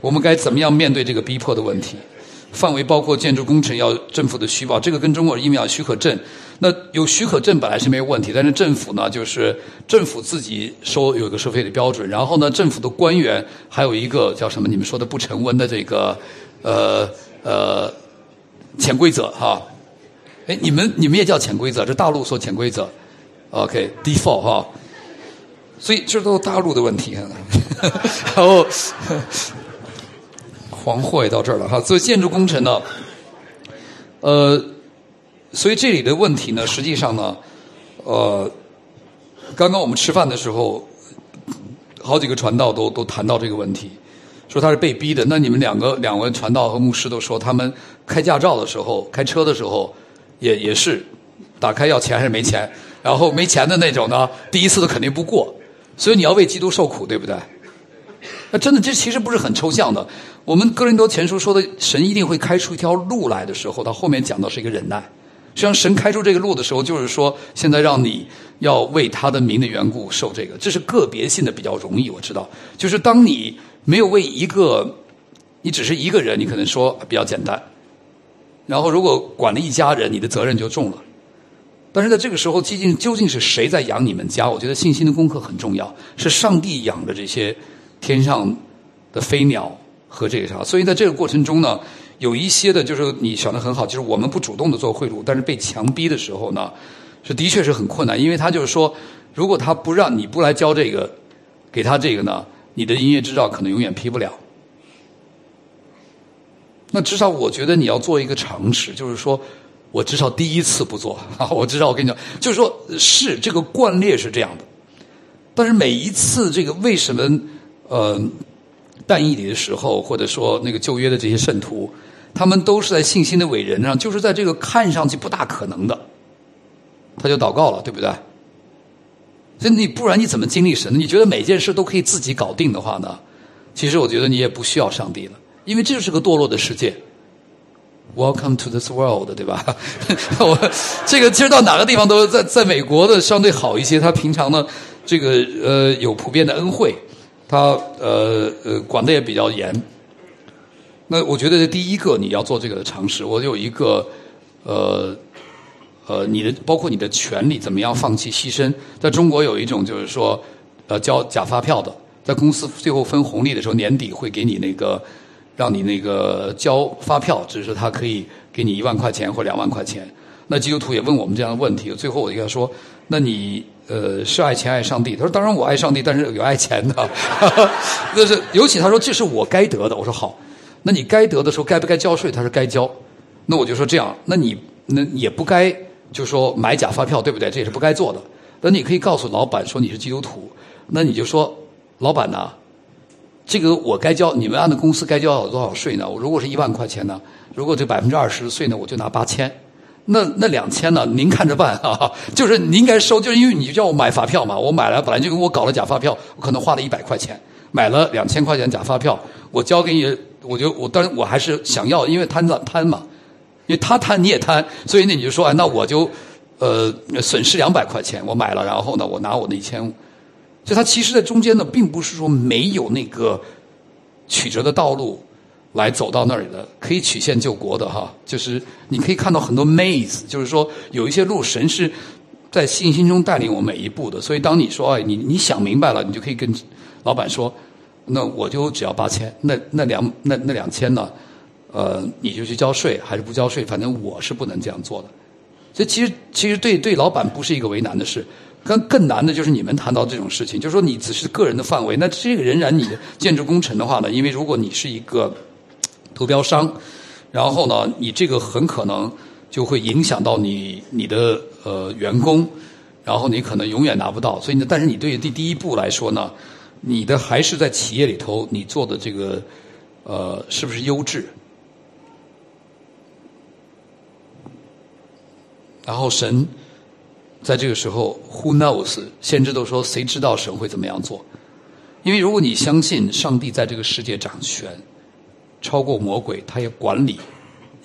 我们该怎么样面对这个逼迫的问题？范围包括建筑工程要政府的虚报，这个跟中国因为要许可证，那有许可证本来是没有问题，但是政府呢，就是政府自己收有一个收费的标准，然后呢，政府的官员还有一个叫什么？你们说的不成文的这个呃呃潜规则哈？哎，你们你们也叫潜规则？这大陆说潜规则，OK，default 哈？所以这都是大陆的问题，然后。黄祸也到这儿了哈，做建筑工程呢，呃，所以这里的问题呢，实际上呢，呃，刚刚我们吃饭的时候，好几个传道都都谈到这个问题，说他是被逼的。那你们两个两位传道和牧师都说，他们开驾照的时候、开车的时候，也也是打开要钱还是没钱，然后没钱的那种呢，第一次都肯定不过。所以你要为基督受苦，对不对？那真的，这其实不是很抽象的。我们哥林多前书说的，神一定会开出一条路来的时候，他后面讲到是一个忍耐。实际上，神开出这个路的时候，就是说，现在让你要为他的名的缘故受这个，这是个别性的比较容易。我知道，就是当你没有为一个，你只是一个人，你可能说比较简单。然后，如果管了一家人，你的责任就重了。但是在这个时候，究竟究竟是谁在养你们家？我觉得信心的功课很重要，是上帝养的这些天上的飞鸟。和这个啥，所以在这个过程中呢，有一些的，就是你想的很好，就是我们不主动的做贿赂，但是被强逼的时候呢，是的确是很困难，因为他就是说，如果他不让你不来交这个，给他这个呢，你的营业执照可能永远批不了。那至少我觉得你要做一个尝试，就是说我至少第一次不做啊，我至少我跟你讲，就是说是这个惯例是这样的，但是每一次这个为什么呃？但以理的时候，或者说那个旧约的这些圣徒，他们都是在信心的伟人上，就是在这个看上去不大可能的，他就祷告了，对不对？所以你不然你怎么经历神？你觉得每件事都可以自己搞定的话呢？其实我觉得你也不需要上帝了，因为这就是个堕落的世界。Welcome to this world，对吧？我这个其实到哪个地方都在在美国的相对好一些，他平常呢这个呃有普遍的恩惠。他呃呃管的也比较严，那我觉得第一个你要做这个的尝试。我有一个呃呃你的包括你的权利怎么样放弃牺牲？在中国有一种就是说呃交假发票的，在公司最后分红利的时候年底会给你那个让你那个交发票，只是他可以给你一万块钱或两万块钱。那基督徒也问我们这样的问题，最后我就跟他说：那你。呃，是爱钱爱上帝。他说：“当然我爱上帝，但是有爱钱的。那是尤其他说这是我该得的。我说好，那你该得的时候该不该交税？他说该交。那我就说这样，那你那也不该就说买假发票，对不对？这也是不该做的。那你可以告诉老板说你是基督徒，那你就说老板呢，这个我该交，你们按的公司该交多少税呢？我如果是一万块钱呢，如果这百分之二十的税呢，我就拿八千。”那那两千呢？您看着办啊！就是您应该收，就是因为你叫我买发票嘛。我买了，本来就跟我搞了假发票，我可能花了一百块钱买了两千块钱假发票，我交给你，我就我当然我还是想要，因为贪贪嘛，因为他贪你也贪，所以呢你就说，哎，那我就呃损失两百块钱，我买了，然后呢我拿我的一千五，所以他其实在中间呢，并不是说没有那个曲折的道路。来走到那里的，可以曲线救国的哈，就是你可以看到很多 maze，就是说有一些路神是在信心中带领我每一步的。所以当你说哎，你你想明白了，你就可以跟老板说，那我就只要八千，那那两那那两千呢？呃，你就去交税还是不交税？反正我是不能这样做的。所以其实其实对对老板不是一个为难的事，更更难的就是你们谈到这种事情，就是说你只是个人的范围，那这个仍然你的建筑工程的话呢？因为如果你是一个投标商，然后呢，你这个很可能就会影响到你你的呃员工，然后你可能永远拿不到。所以呢，但是你对于第第一步来说呢，你的还是在企业里头你做的这个呃是不是优质？然后神在这个时候，Who knows？先知都说谁知道神会怎么样做？因为如果你相信上帝在这个世界掌权。超过魔鬼，他也管理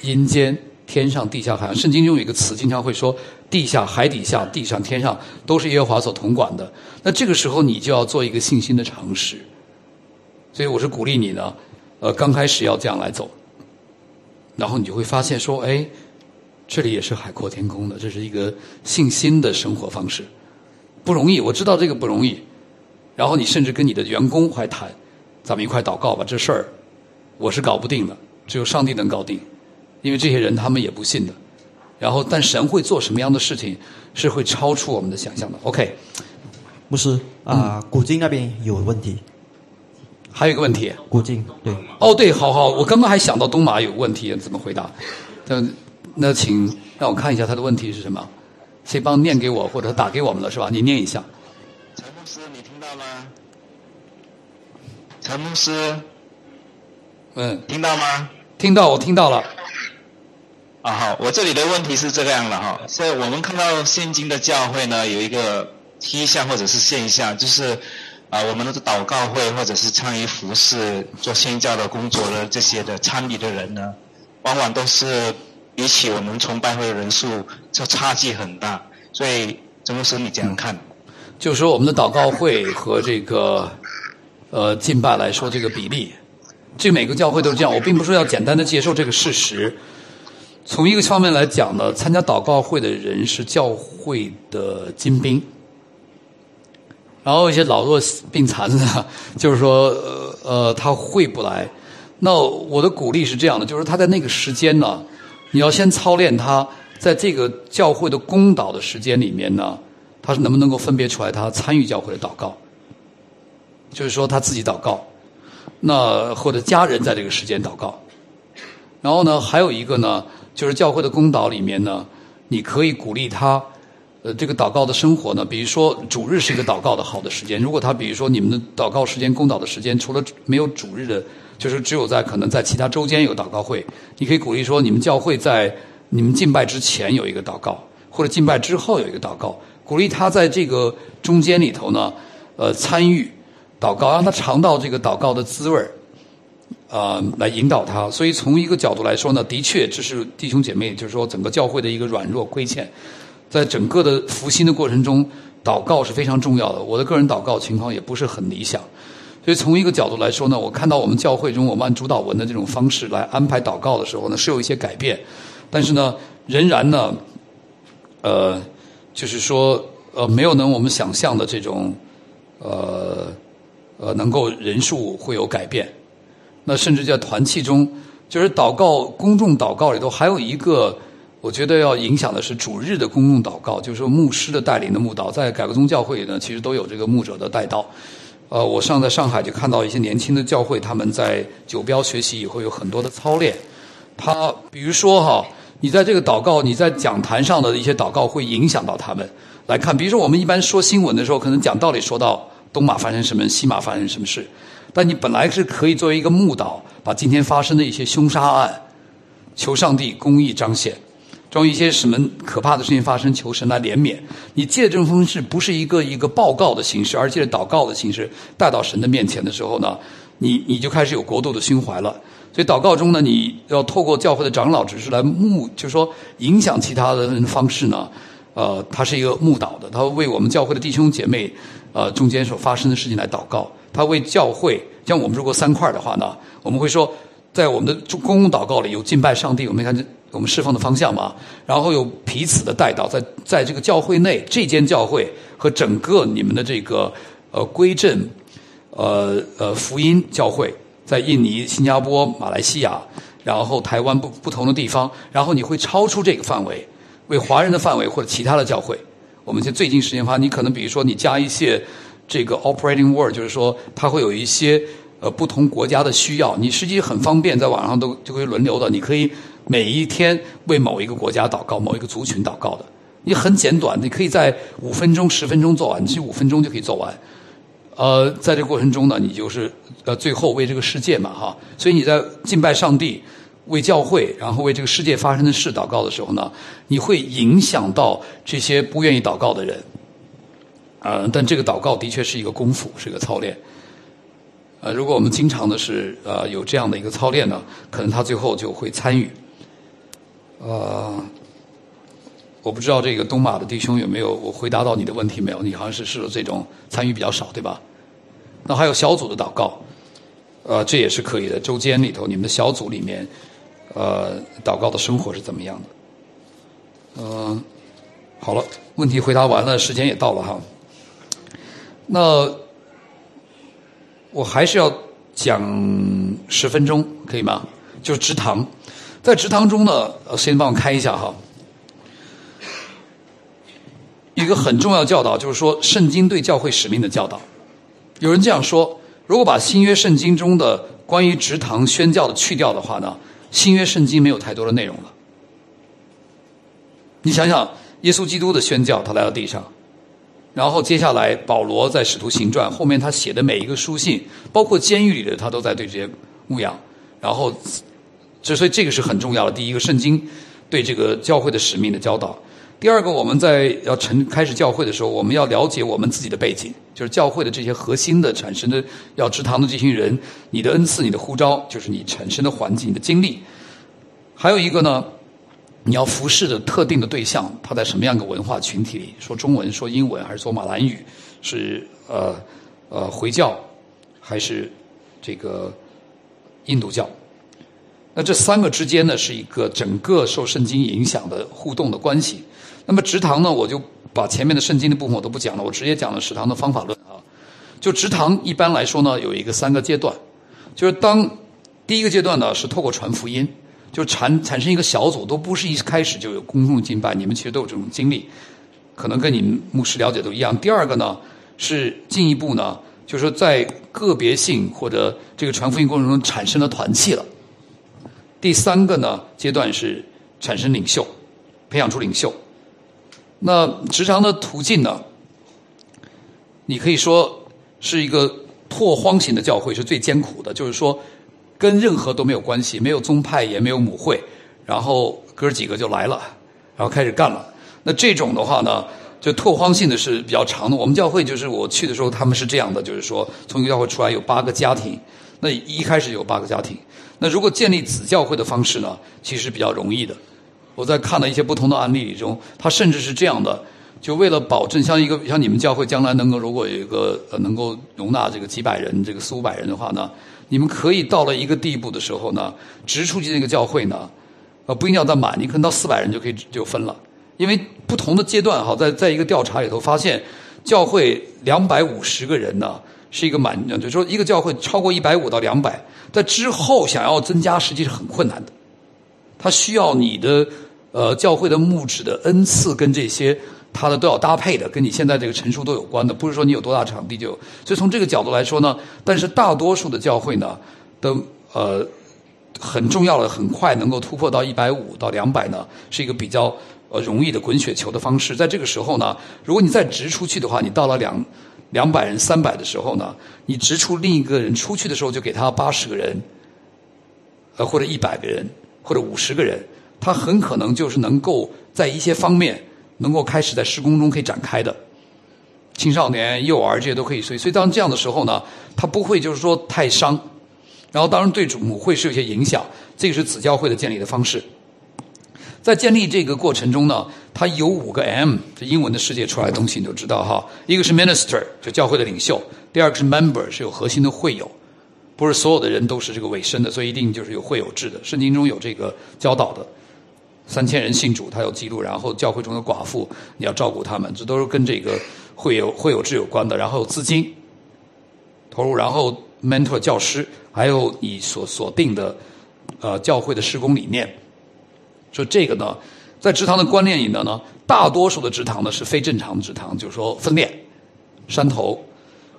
阴间天上、地下、海洋。圣经中有一个词，经常会说地下、海底下、地上、天上都是耶和华所统管的。那这个时候你就要做一个信心的尝试。所以我是鼓励你呢，呃，刚开始要这样来走，然后你就会发现说，哎，这里也是海阔天空的，这是一个信心的生活方式，不容易，我知道这个不容易。然后你甚至跟你的员工还谈，咱们一块祷告吧，这事儿我是搞不定的，只有上帝能搞定，因为这些人他们也不信的。然后，但神会做什么样的事情，是会超出我们的想象的。OK，牧师啊，古今那边有问题，还有一个问题，古今对，哦对，好好，我刚刚还想到东马有问题，怎么回答？那那请让我看一下他的问题是什么，谁帮念给我，或者打给我们了是吧？你念一下。陈牧师，你听到吗？陈牧师嗯，听到吗？听到，我听到了。啊，好，我这里的问题是这个样的哈，所以我们看到现今的教会呢，有一个迹象或者是现象，就是啊，我们的祷告会或者是参与服饰做宣教的工作的这些的参与的人呢，往往都是比起我们崇拜会的人数，就差距很大。所以陈牧师，你怎样看？就是说，我们的祷告会和这个。呃，敬拜来说这个比例，这每个教会都是这样。我并不是要简单的接受这个事实。从一个方面来讲呢，参加祷告会的人是教会的精兵，然后一些老弱病残的，就是说呃他会不来。那我的鼓励是这样的，就是他在那个时间呢，你要先操练他在这个教会的公祷的时间里面呢，他是能不能够分别出来他参与教会的祷告。就是说他自己祷告，那或者家人在这个时间祷告，然后呢，还有一个呢，就是教会的公祷里面呢，你可以鼓励他，呃，这个祷告的生活呢，比如说主日是一个祷告的好的时间。如果他比如说你们的祷告时间、公祷的时间，除了没有主日的，就是只有在可能在其他周间有祷告会，你可以鼓励说，你们教会在你们敬拜之前有一个祷告，或者敬拜之后有一个祷告，鼓励他在这个中间里头呢，呃，参与。祷告，让他尝到这个祷告的滋味儿，啊，来引导他。所以从一个角度来说呢，的确这是弟兄姐妹，就是说整个教会的一个软弱亏欠，在整个的复兴的过程中，祷告是非常重要的。我的个人祷告情况也不是很理想，所以从一个角度来说呢，我看到我们教会中我们按主导文的这种方式来安排祷告的时候呢，是有一些改变，但是呢，仍然呢，呃，就是说呃，没有能我们想象的这种，呃。呃，能够人数会有改变，那甚至在团契中，就是祷告公众祷告里头还有一个，我觉得要影响的是主日的公共祷告，就是说牧师的带领的牧道，在改革宗教会呢，其实都有这个牧者的带道。呃，我上在上海就看到一些年轻的教会，他们在酒标学习以后有很多的操练。他比如说哈，你在这个祷告，你在讲坛上的一些祷告会影响到他们来看。比如说我们一般说新闻的时候，可能讲道理说到。东马发生什么，西马发生什么事？但你本来是可以作为一个牧导，把今天发生的一些凶杀案，求上帝公义彰显，装一些什么可怕的事情发生，求神来怜悯。你借这种方式，不是一个一个报告的形式，而借着祷告的形式带到神的面前的时候呢，你你就开始有国度的胸怀了。所以祷告中呢，你要透过教会的长老指示来牧，就是说影响其他的方式呢，呃，他是一个牧导的，他为我们教会的弟兄姐妹。呃，中间所发生的事情来祷告，他为教会，像我们如果三块的话呢，我们会说，在我们的公共祷告里有敬拜上帝，我们看这我们释放的方向嘛，然后有彼此的带到，在在这个教会内，这间教会和整个你们的这个呃归正，呃呃福音教会，在印尼、新加坡、马来西亚，然后台湾不不同的地方，然后你会超出这个范围，为华人的范围或者其他的教会。我们现最近时间发，你可能比如说你加一些这个 operating word，就是说它会有一些呃不同国家的需要，你实际很方便，在网上都就可以轮流的，你可以每一天为某一个国家祷告，某一个族群祷告的，你很简短，你可以在五分钟、十分钟做完，其实五分钟就可以做完。呃，在这个过程中呢，你就是呃最后为这个世界嘛哈，所以你在敬拜上帝。为教会，然后为这个世界发生的事祷告的时候呢，你会影响到这些不愿意祷告的人，呃，但这个祷告的确是一个功夫，是一个操练。呃，如果我们经常的是呃有这样的一个操练呢，可能他最后就会参与。呃，我不知道这个东马的弟兄有没有我回答到你的问题没有？你好像是是这种参与比较少，对吧？那还有小组的祷告，呃，这也是可以的。周间里头，你们的小组里面，呃，祷告的生活是怎么样的？嗯，好了，问题回答完了，时间也到了哈。那我还是要讲十分钟，可以吗？就是直堂，在职堂中呢，呃先帮我开一下哈。一个很重要教导就是说，圣经对教会使命的教导。有人这样说：如果把新约圣经中的关于职堂宣教的去掉的话呢，新约圣经没有太多的内容了。你想想，耶稣基督的宣教，他来到地上。然后接下来，保罗在《使徒行传》后面，他写的每一个书信，包括监狱里的，他都在对这些牧养。然后，这所以这个是很重要的。第一个，圣经对这个教会的使命的教导；第二个，我们在要成开始教会的时候，我们要了解我们自己的背景，就是教会的这些核心的产生的要职堂的这群人，你的恩赐、你的呼召，就是你产生的环境、你的经历。还有一个呢。你要服侍的特定的对象，他在什么样一个文化群体里？说中文、说英文，还是说马兰语？是呃呃回教，还是这个印度教？那这三个之间呢，是一个整个受圣经影响的互动的关系。那么直堂呢，我就把前面的圣经的部分我都不讲了，我直接讲了食堂的方法论啊。就直堂一般来说呢，有一个三个阶段，就是当第一个阶段呢是透过传福音。就产产生一个小组，都不是一开始就有公众敬拜，你们其实都有这种经历，可能跟你们牧师了解都一样。第二个呢，是进一步呢，就是说在个别性或者这个传福音过程中产生了团契了。第三个呢阶段是产生领袖，培养出领袖。那职场的途径呢，你可以说是一个拓荒型的教会是最艰苦的，就是说。跟任何都没有关系，没有宗派，也没有母会，然后哥几个就来了，然后开始干了。那这种的话呢，就拓荒性的是比较长的。我们教会就是我去的时候，他们是这样的，就是说从一个教会出来有八个家庭，那一开始有八个家庭。那如果建立子教会的方式呢，其实比较容易的。我在看了一些不同的案例里中，他甚至是这样的，就为了保证像一个像你们教会将来能够如果有一个呃能够容纳这个几百人，这个四五百人的话呢。你们可以到了一个地步的时候呢，直出去那个教会呢，呃，不一定要到满，你可能到四百人就可以就分了。因为不同的阶段哈，在在一个调查里头发现，教会两百五十个人呢是一个满，就是说一个教会超过一百五到两百，在之后想要增加，实际是很困难的。它需要你的呃教会的牧职的恩赐跟这些。它的都要搭配的，跟你现在这个陈述都有关的，不是说你有多大场地就。所以从这个角度来说呢，但是大多数的教会呢，的呃很重要的，很快能够突破到一百五到两百呢，是一个比较呃容易的滚雪球的方式。在这个时候呢，如果你再直出去的话，你到了两两百人、三百的时候呢，你直出另一个人出去的时候，就给他八十个人，呃或者一百个人或者五十个人，他很可能就是能够在一些方面。能够开始在施工中可以展开的，青少年、幼儿这些都可以，所以所以当这样的时候呢，他不会就是说太伤，然后当然对主母会是有些影响，这个是子教会的建立的方式。在建立这个过程中呢，它有五个 M，这英文的世界出来的东西你都知道哈，一个是 Minister，就教会的领袖；第二个是 Member，是有核心的会友，不是所有的人都是这个委身的，所以一定就是有会友制的，圣经中有这个教导的。三千人信主，他有记录。然后教会中的寡妇，你要照顾他们，这都是跟这个会有会有制有关的。然后资金投入，然后 mentor 教师，还有你所锁定的呃教会的施工理念。说这个呢，在职堂的观念里呢，呢大多数的职堂呢是非正常的职堂，就是说分裂、山头，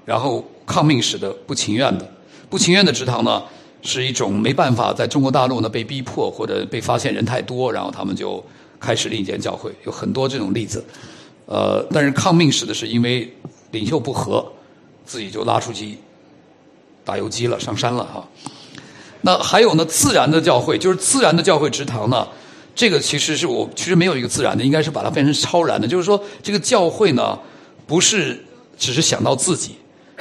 然后抗命使的、不情愿的、不情愿的职堂呢。是一种没办法，在中国大陆呢被逼迫或者被发现人太多，然后他们就开始另一间教会，有很多这种例子。呃，但是抗命使的是因为领袖不和，自己就拉出去打游击了，上山了哈。那还有呢，自然的教会就是自然的教会职堂呢，这个其实是我其实没有一个自然的，应该是把它变成超然的，就是说这个教会呢不是只是想到自己，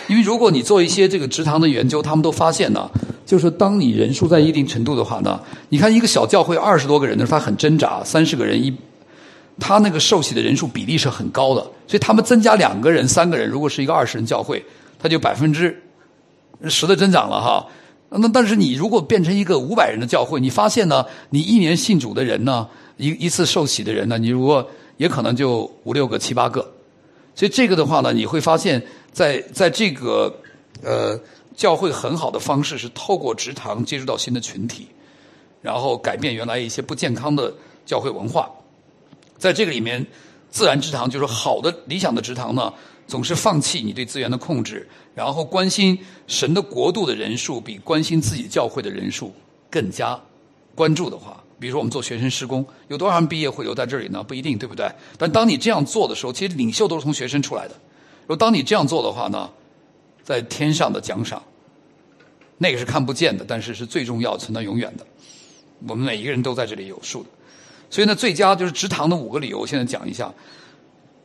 因为如果你做一些这个职堂的研究，他们都发现呢。就是当你人数在一定程度的话呢，你看一个小教会二十多个人的时候，他很挣扎，三十个人一，他那个受洗的人数比例是很高的，所以他们增加两个人、三个人，如果是一个二十人教会，他就百分之十的增长了哈。那但是你如果变成一个五百人的教会，你发现呢，你一年信主的人呢，一一次受洗的人呢，你如果也可能就五六个、七八个，所以这个的话呢，你会发现在在这个呃教会很好的方式是透过职堂接触到新的群体，然后改变原来一些不健康的教会文化，在这个里面，自然职堂就是好的理想的职堂呢。总是放弃你对资源的控制，然后关心神的国度的人数比关心自己教会的人数更加关注的话，比如说我们做学生施工，有多少人毕业会留在这里呢？不一定，对不对？但当你这样做的时候，其实领袖都是从学生出来的。如果当你这样做的话呢，在天上的奖赏，那个是看不见的，但是是最重要、存到永远的。我们每一个人都在这里有数的。所以呢，最佳就是直堂的五个理由，我现在讲一下。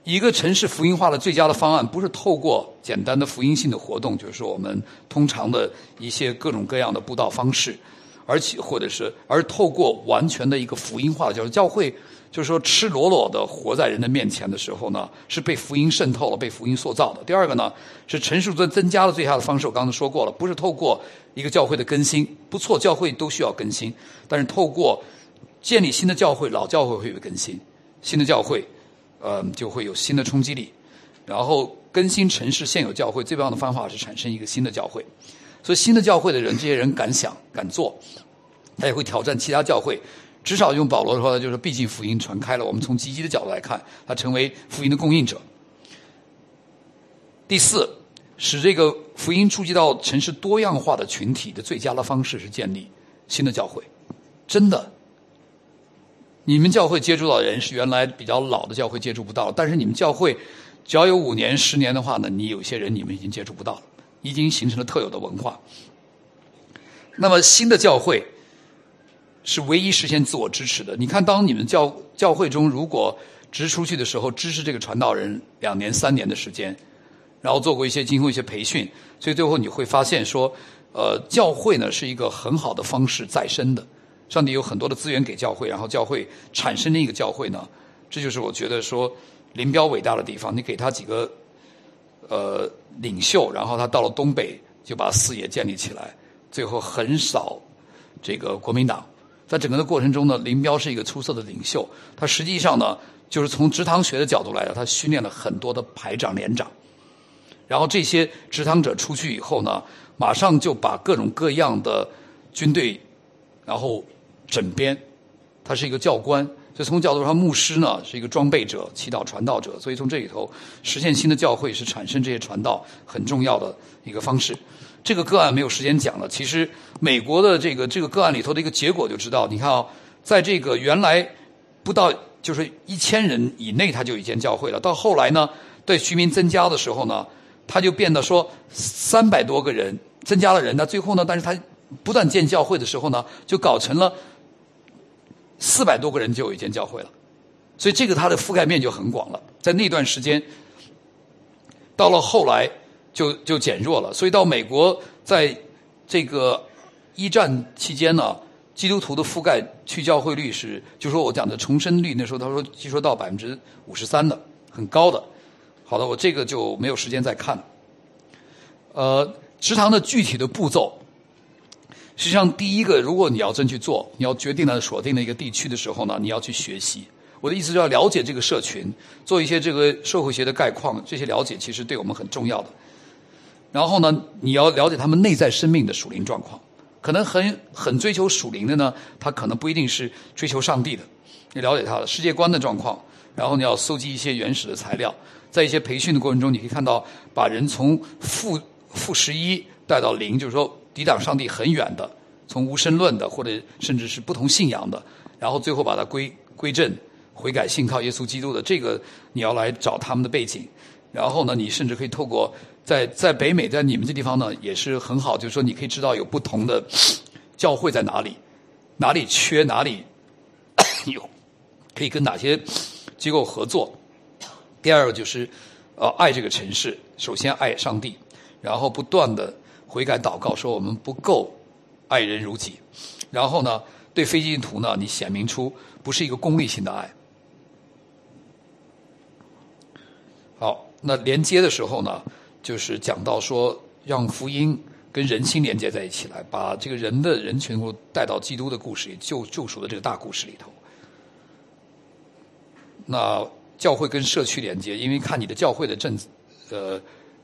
一个城市福音化的最佳的方案，不是透过简单的福音性的活动，就是说我们通常的一些各种各样的布道方式，而且或者是而透过完全的一个福音化的教教会，就是说赤裸裸的活在人的面前的时候呢，是被福音渗透了，被福音塑造的。第二个呢，是陈述增增加了最佳的方式，我刚才说过了，不是透过一个教会的更新，不错，教会都需要更新，但是透过建立新的教会，老教会会有更新，新的教会。呃，就会有新的冲击力，然后更新城市现有教会最棒的方法是产生一个新的教会，所以新的教会的人，这些人敢想敢做，他也会挑战其他教会。至少用保罗的话，就是毕竟福音传开了，我们从积极的角度来看，他成为福音的供应者。第四，使这个福音触及到城市多样化的群体的最佳的方式是建立新的教会，真的。你们教会接触到的人是原来比较老的教会接触不到，但是你们教会只要有五年、十年的话呢，你有些人你们已经接触不到了，已经形成了特有的文化。那么新的教会是唯一实现自我支持的。你看，当你们教教会中如果支出去的时候，支持这个传道人两年、三年的时间，然后做过一些经过一些培训，所以最后你会发现说，呃，教会呢是一个很好的方式再生的。上帝有很多的资源给教会，然后教会产生了一个教会呢，这就是我觉得说林彪伟大的地方。你给他几个呃领袖，然后他到了东北就把四野建立起来，最后横扫这个国民党。在整个的过程中呢，林彪是一个出色的领袖。他实际上呢，就是从职堂学的角度来讲，他训练了很多的排长、连长。然后这些职堂者出去以后呢，马上就把各种各样的军队，然后。枕边，他是一个教官，所以从角度上，牧师呢是一个装备者、祈祷传道者，所以从这里头实现新的教会是产生这些传道很重要的一个方式。这个个案没有时间讲了。其实美国的这个这个个案里头的一个结果就知道，你看啊，在这个原来不到就是一千人以内，他就已经教会了。到后来呢，对居民增加的时候呢，他就变得说三百多个人增加了人那，最后呢，但是他不断建教会的时候呢，就搞成了。四百多个人就有一间教会了，所以这个它的覆盖面就很广了。在那段时间，到了后来就就减弱了。所以到美国，在这个一战期间呢，基督徒的覆盖去教会率是，就说我讲的重生率，那时候他说据说到百分之五十三的，很高的。好的，我这个就没有时间再看了。呃，食堂的具体的步骤。实际上，第一个，如果你要真去做，你要决定了锁定的一个地区的时候呢，你要去学习。我的意思是要了解这个社群，做一些这个社会学的概况，这些了解其实对我们很重要的。然后呢，你要了解他们内在生命的属灵状况。可能很很追求属灵的呢，他可能不一定是追求上帝的。你了解他的世界观的状况，然后你要搜集一些原始的材料，在一些培训的过程中，你可以看到把人从负负十一带到零，就是说。抵挡上帝很远的，从无神论的，或者甚至是不同信仰的，然后最后把它归归正、悔改、信靠耶稣基督的，这个你要来找他们的背景。然后呢，你甚至可以透过在在北美，在你们这地方呢，也是很好，就是说你可以知道有不同的教会在哪里，哪里缺，哪里 有可以跟哪些机构合作。第二个就是呃，爱这个城市，首先爱上帝，然后不断的。悔改祷告说我们不够爱人如己。然后呢，对非基督徒呢，你显明出不是一个功利性的爱。好，那连接的时候呢，就是讲到说，让福音跟人心连接在一起来，把这个人的人群带到基督的故事里，救救赎的这个大故事里头。那教会跟社区连接，因为看你的教会的政，呃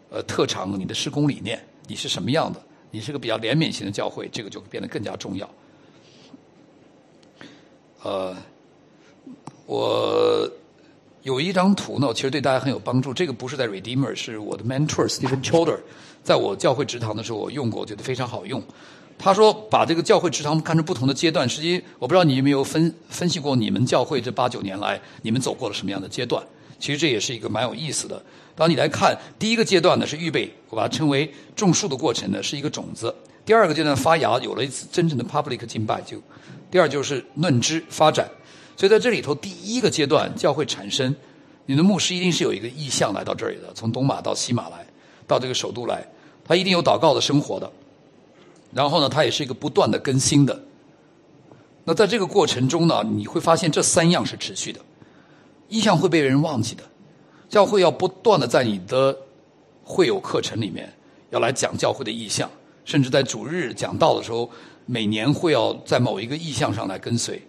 呃特长，你的施工理念，你是什么样的？你是个比较怜悯型的教会，这个就变得更加重要。呃，我有一张图呢，其实对大家很有帮助。这个不是在 Redeemer，是我的 mentor Stephen Cholder，在我教会职堂的时候我用过，我觉得非常好用。他说把这个教会职堂看成不同的阶段，实际我不知道你有没有分分析过你们教会这八九年来你们走过了什么样的阶段。其实这也是一个蛮有意思的。当你来看第一个阶段呢，是预备，我把它称为种树的过程呢，是一个种子。第二个阶段发芽，有了一次真正的 public 敬拜，就第二就是论知发展。所以在这里头，第一个阶段教会产生，你的牧师一定是有一个意向来到这里的，从东马到西马来，到这个首都来，他一定有祷告的生活的。然后呢，它也是一个不断的更新的。那在这个过程中呢，你会发现这三样是持续的。意向会被人忘记的，教会要不断的在你的会有课程里面要来讲教会的意向，甚至在主日讲道的时候，每年会要在某一个意向上来跟随。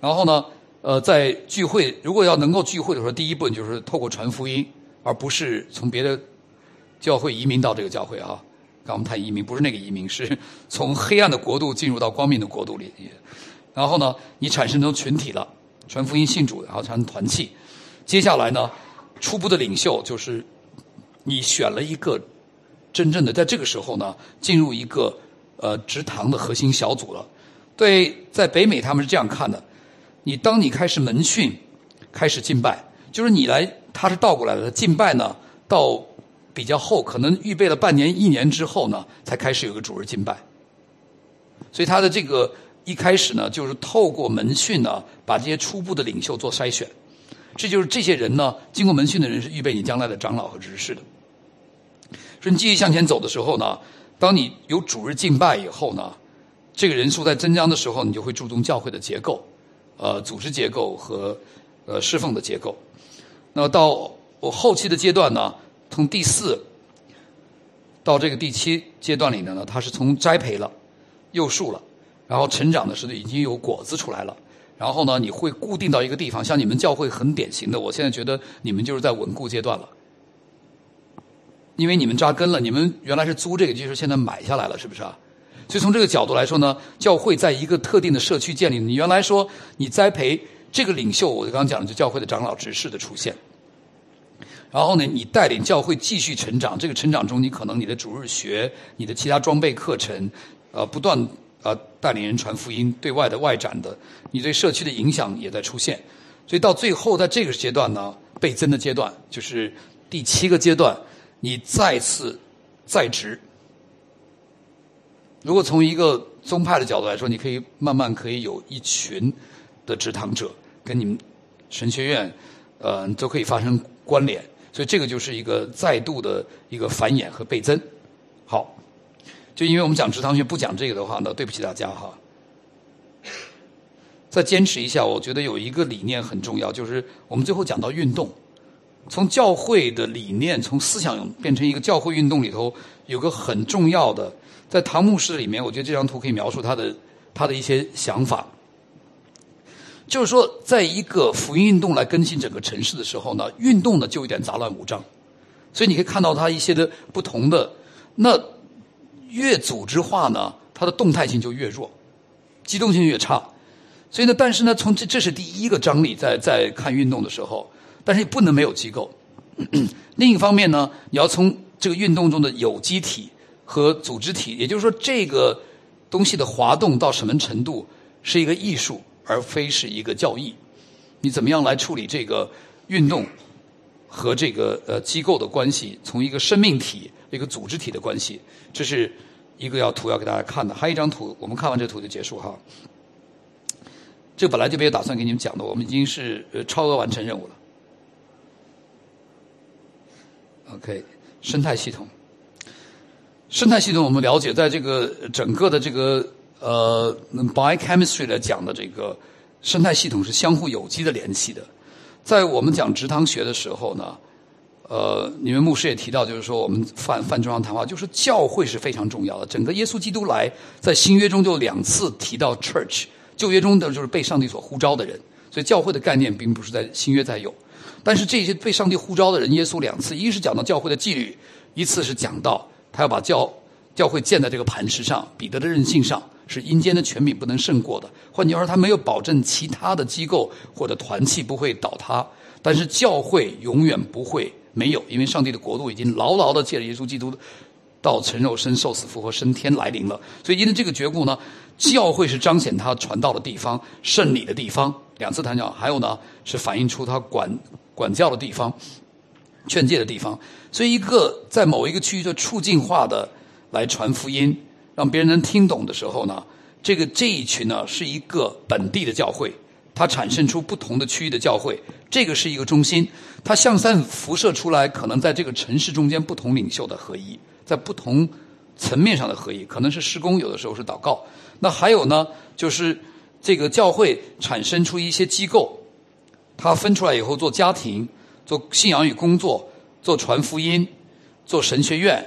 然后呢，呃，在聚会如果要能够聚会的时候，第一步就是透过传福音，而不是从别的教会移民到这个教会啊。刚我们谈移民，不是那个移民，是从黑暗的国度进入到光明的国度里。然后呢，你产生成群体了，传福音信主，然后才能团契。接下来呢，初步的领袖就是你选了一个真正的，在这个时候呢，进入一个呃职堂的核心小组了。对，在北美他们是这样看的：你当你开始门训，开始敬拜，就是你来，他是倒过来的。敬拜呢，到。比较后，可能预备了半年、一年之后呢，才开始有个主日敬拜。所以他的这个一开始呢，就是透过门训呢，把这些初步的领袖做筛选。这就是这些人呢，经过门训的人是预备你将来的长老和执事的。所以你继续向前走的时候呢，当你有主日敬拜以后呢，这个人数在增加的时候，你就会注重教会的结构，呃，组织结构和呃侍奉的结构。那到我后期的阶段呢？从第四到这个第七阶段里呢，它是从栽培了、又树了，然后成长的时候已经有果子出来了。然后呢，你会固定到一个地方，像你们教会很典型的，我现在觉得你们就是在稳固阶段了，因为你们扎根了，你们原来是租这个就是现在买下来了，是不是啊？所以从这个角度来说呢，教会在一个特定的社区建立，你原来说你栽培这个领袖，我刚刚讲的就教会的长老执事的出现。然后呢，你带领教会继续成长，这个成长中，你可能你的主日学、你的其他装备课程，呃，不断呃带领人传福音，对外的外展的，你对社区的影响也在出现。所以到最后，在这个阶段呢，倍增的阶段，就是第七个阶段，你再次在职。如果从一个宗派的角度来说，你可以慢慢可以有一群的职堂者跟你们神学院，呃，都可以发生关联。所以这个就是一个再度的一个繁衍和倍增。好，就因为我们讲直堂学不讲这个的话呢，对不起大家哈。再坚持一下，我觉得有一个理念很重要，就是我们最后讲到运动，从教会的理念，从思想变成一个教会运动里头，有个很重要的，在唐牧师里面，我觉得这张图可以描述他的他的一些想法。就是说，在一个福音运动来更新整个城市的时候呢，运动呢就有点杂乱无章，所以你可以看到它一些的不同的。那越组织化呢，它的动态性就越弱，机动性越差。所以呢，但是呢，从这这是第一个张力，在在看运动的时候，但是也不能没有机构。另一方面呢，你要从这个运动中的有机体和组织体，也就是说，这个东西的滑动到什么程度是一个艺术。而非是一个教义，你怎么样来处理这个运动和这个呃机构的关系？从一个生命体、一个组织体的关系，这是一个要图要给大家看的。还有一张图，我们看完这图就结束哈。这本来就没有打算给你们讲的，我们已经是超额完成任务了。OK，生态系统，生态系统我们了解，在这个整个的这个。呃，biochemistry 来讲的这个生态系统是相互有机的联系的。在我们讲直堂学的时候呢，呃，你们牧师也提到，就是说我们泛泛中央谈话，就是教会是非常重要的。整个耶稣基督来，在新约中就两次提到 church，旧约中的就是被上帝所呼召的人，所以教会的概念并不是在新约才有。但是这些被上帝呼召的人，耶稣两次，一是讲到教会的纪律，一次是讲到他要把教教会建在这个磐石上，彼得的任性上。是阴间的权柄不能胜过的。换句话说，他没有保证其他的机构或者团契不会倒塌，但是教会永远不会没有，因为上帝的国度已经牢牢的借着耶稣基督到成肉身、受死复活、升天来临了。所以，因为这个觉悟呢，教会是彰显他传道的地方、圣礼的地方。两次谈讲，还有呢，是反映出他管管教的地方、劝诫的地方。所以，一个在某一个区域的促进化的来传福音。让别人能听懂的时候呢，这个这一群呢是一个本地的教会，它产生出不同的区域的教会，这个是一个中心，它向散辐射出来，可能在这个城市中间不同领袖的合一，在不同层面上的合一，可能是施工，有的时候是祷告。那还有呢，就是这个教会产生出一些机构，它分出来以后做家庭、做信仰与工作、做传福音、做神学院。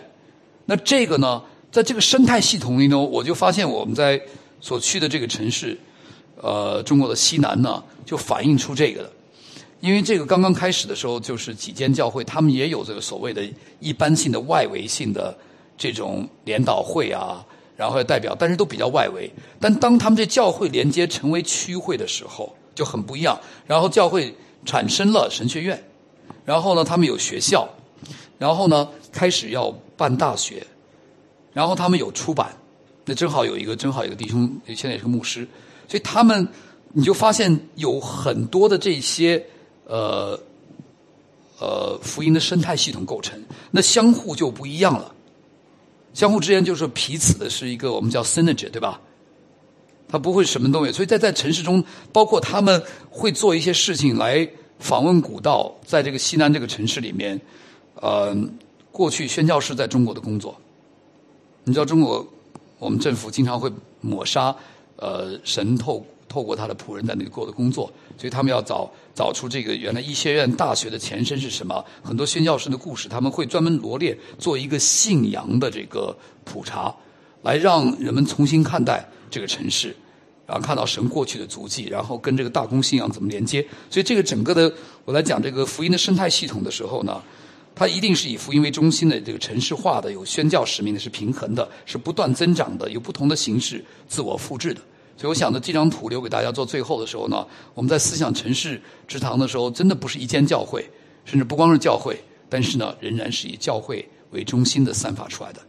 那这个呢？在这个生态系统里呢，我就发现我们在所去的这个城市，呃，中国的西南呢，就反映出这个的。因为这个刚刚开始的时候，就是几间教会，他们也有这个所谓的一般性的外围性的这种联导会啊，然后代表，但是都比较外围。但当他们这教会连接成为区会的时候，就很不一样。然后教会产生了神学院，然后呢，他们有学校，然后呢，开始要办大学。然后他们有出版，那正好有一个正好有个弟兄，现在也是个牧师，所以他们你就发现有很多的这些呃呃福音的生态系统构成，那相互就不一样了，相互之间就是彼此的是一个我们叫 synergy 对吧？他不会什么都没有，所以在在城市中，包括他们会做一些事情来访问古道，在这个西南这个城市里面，呃，过去宣教士在中国的工作。你知道中国，我们政府经常会抹杀，呃，神透透过他的仆人在那里做的工作，所以他们要找找出这个原来医学院大学的前身是什么，很多宣教师的故事，他们会专门罗列做一个信仰的这个普查，来让人们重新看待这个城市，然后看到神过去的足迹，然后跟这个大公信仰怎么连接。所以这个整个的，我来讲这个福音的生态系统的时候呢。它一定是以福音为中心的，这个城市化的、有宣教使命的，是平衡的，是不断增长的，有不同的形式自我复制的。所以，我想的这张图留给大家做最后的时候呢，我们在思想城市之堂的时候，真的不是一间教会，甚至不光是教会，但是呢，仍然是以教会为中心的散发出来的。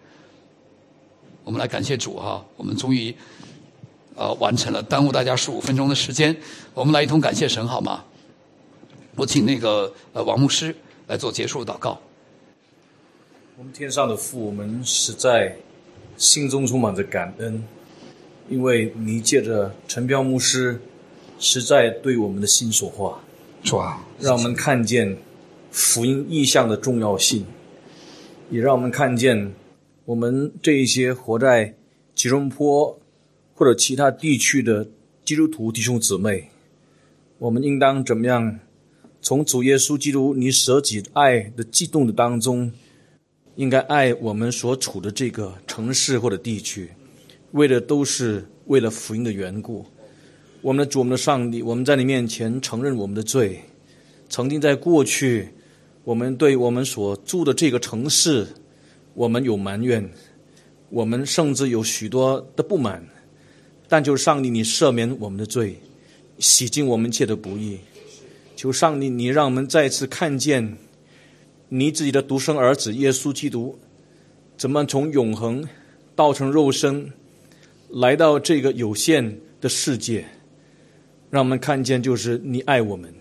我们来感谢主哈，我们终于呃完成了，耽误大家十五分钟的时间，我们来一同感谢神好吗？我请那个呃王牧师。来做结束祷告。我们天上的父，我们实在心中充满着感恩，因为你借着陈彪牧师，实在对我们的心说话，是吧？让我们看见福音意象的重要性，也让我们看见我们这一些活在吉隆坡或者其他地区的基督徒弟兄姊妹，我们应当怎么样？从主耶稣基督你舍己爱的激动的当中，应该爱我们所处的这个城市或者地区，为的都是为了福音的缘故。我们的主，我们的上帝，我们在你面前承认我们的罪。曾经在过去，我们对我们所住的这个城市，我们有埋怨，我们甚至有许多的不满。但就是上帝，你赦免我们的罪，洗净我们一切的不义。求上帝，你让我们再次看见你自己的独生儿子耶稣基督，怎么从永恒道成肉身，来到这个有限的世界，让我们看见就是你爱我们，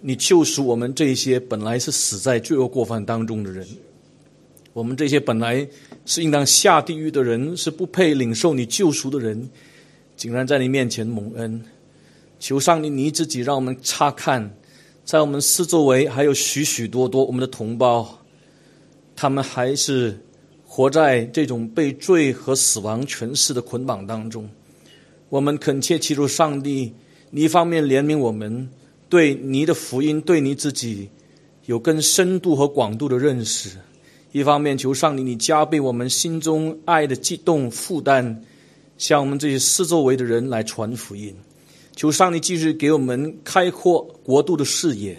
你救赎我们这些本来是死在罪恶过犯当中的人，我们这些本来是应当下地狱的人，是不配领受你救赎的人，竟然在你面前蒙恩。求上帝，你自己让我们查看，在我们四周围还有许许多多我们的同胞，他们还是活在这种被罪和死亡权势的捆绑当中。我们恳切祈求上帝，你一方面怜悯我们，对你的福音，对你自己有更深度和广度的认识；一方面求上帝，你加倍我们心中爱的激动负担，向我们这些四周围的人来传福音。求上帝继续给我们开阔国度的视野，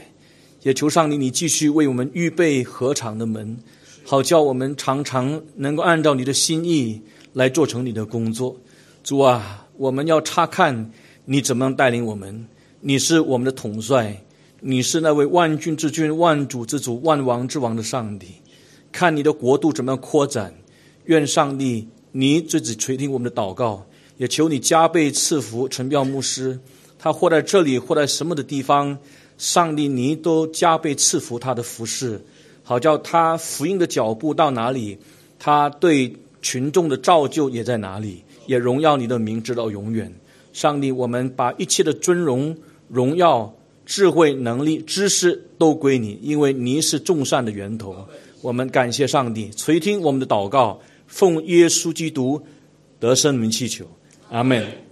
也求上帝你继续为我们预备合场的门，好叫我们常常能够按照你的心意来做成你的工作。主啊，我们要查看你怎么样带领我们。你是我们的统帅，你是那位万军之君、万主之主、万王之王的上帝。看你的国度怎么样扩展。愿上帝你自己垂听我们的祷告。也求你加倍赐福陈彪牧师，他或在这里，或在什么的地方，上帝你都加倍赐福他的服饰，好叫他福音的脚步到哪里，他对群众的造就也在哪里，也荣耀你的名直到永远。上帝，我们把一切的尊荣、荣耀、智慧、能力、知识都归你，因为你是众善的源头。我们感谢上帝垂听我们的祷告，奉耶稣基督得胜名祈求。阿门。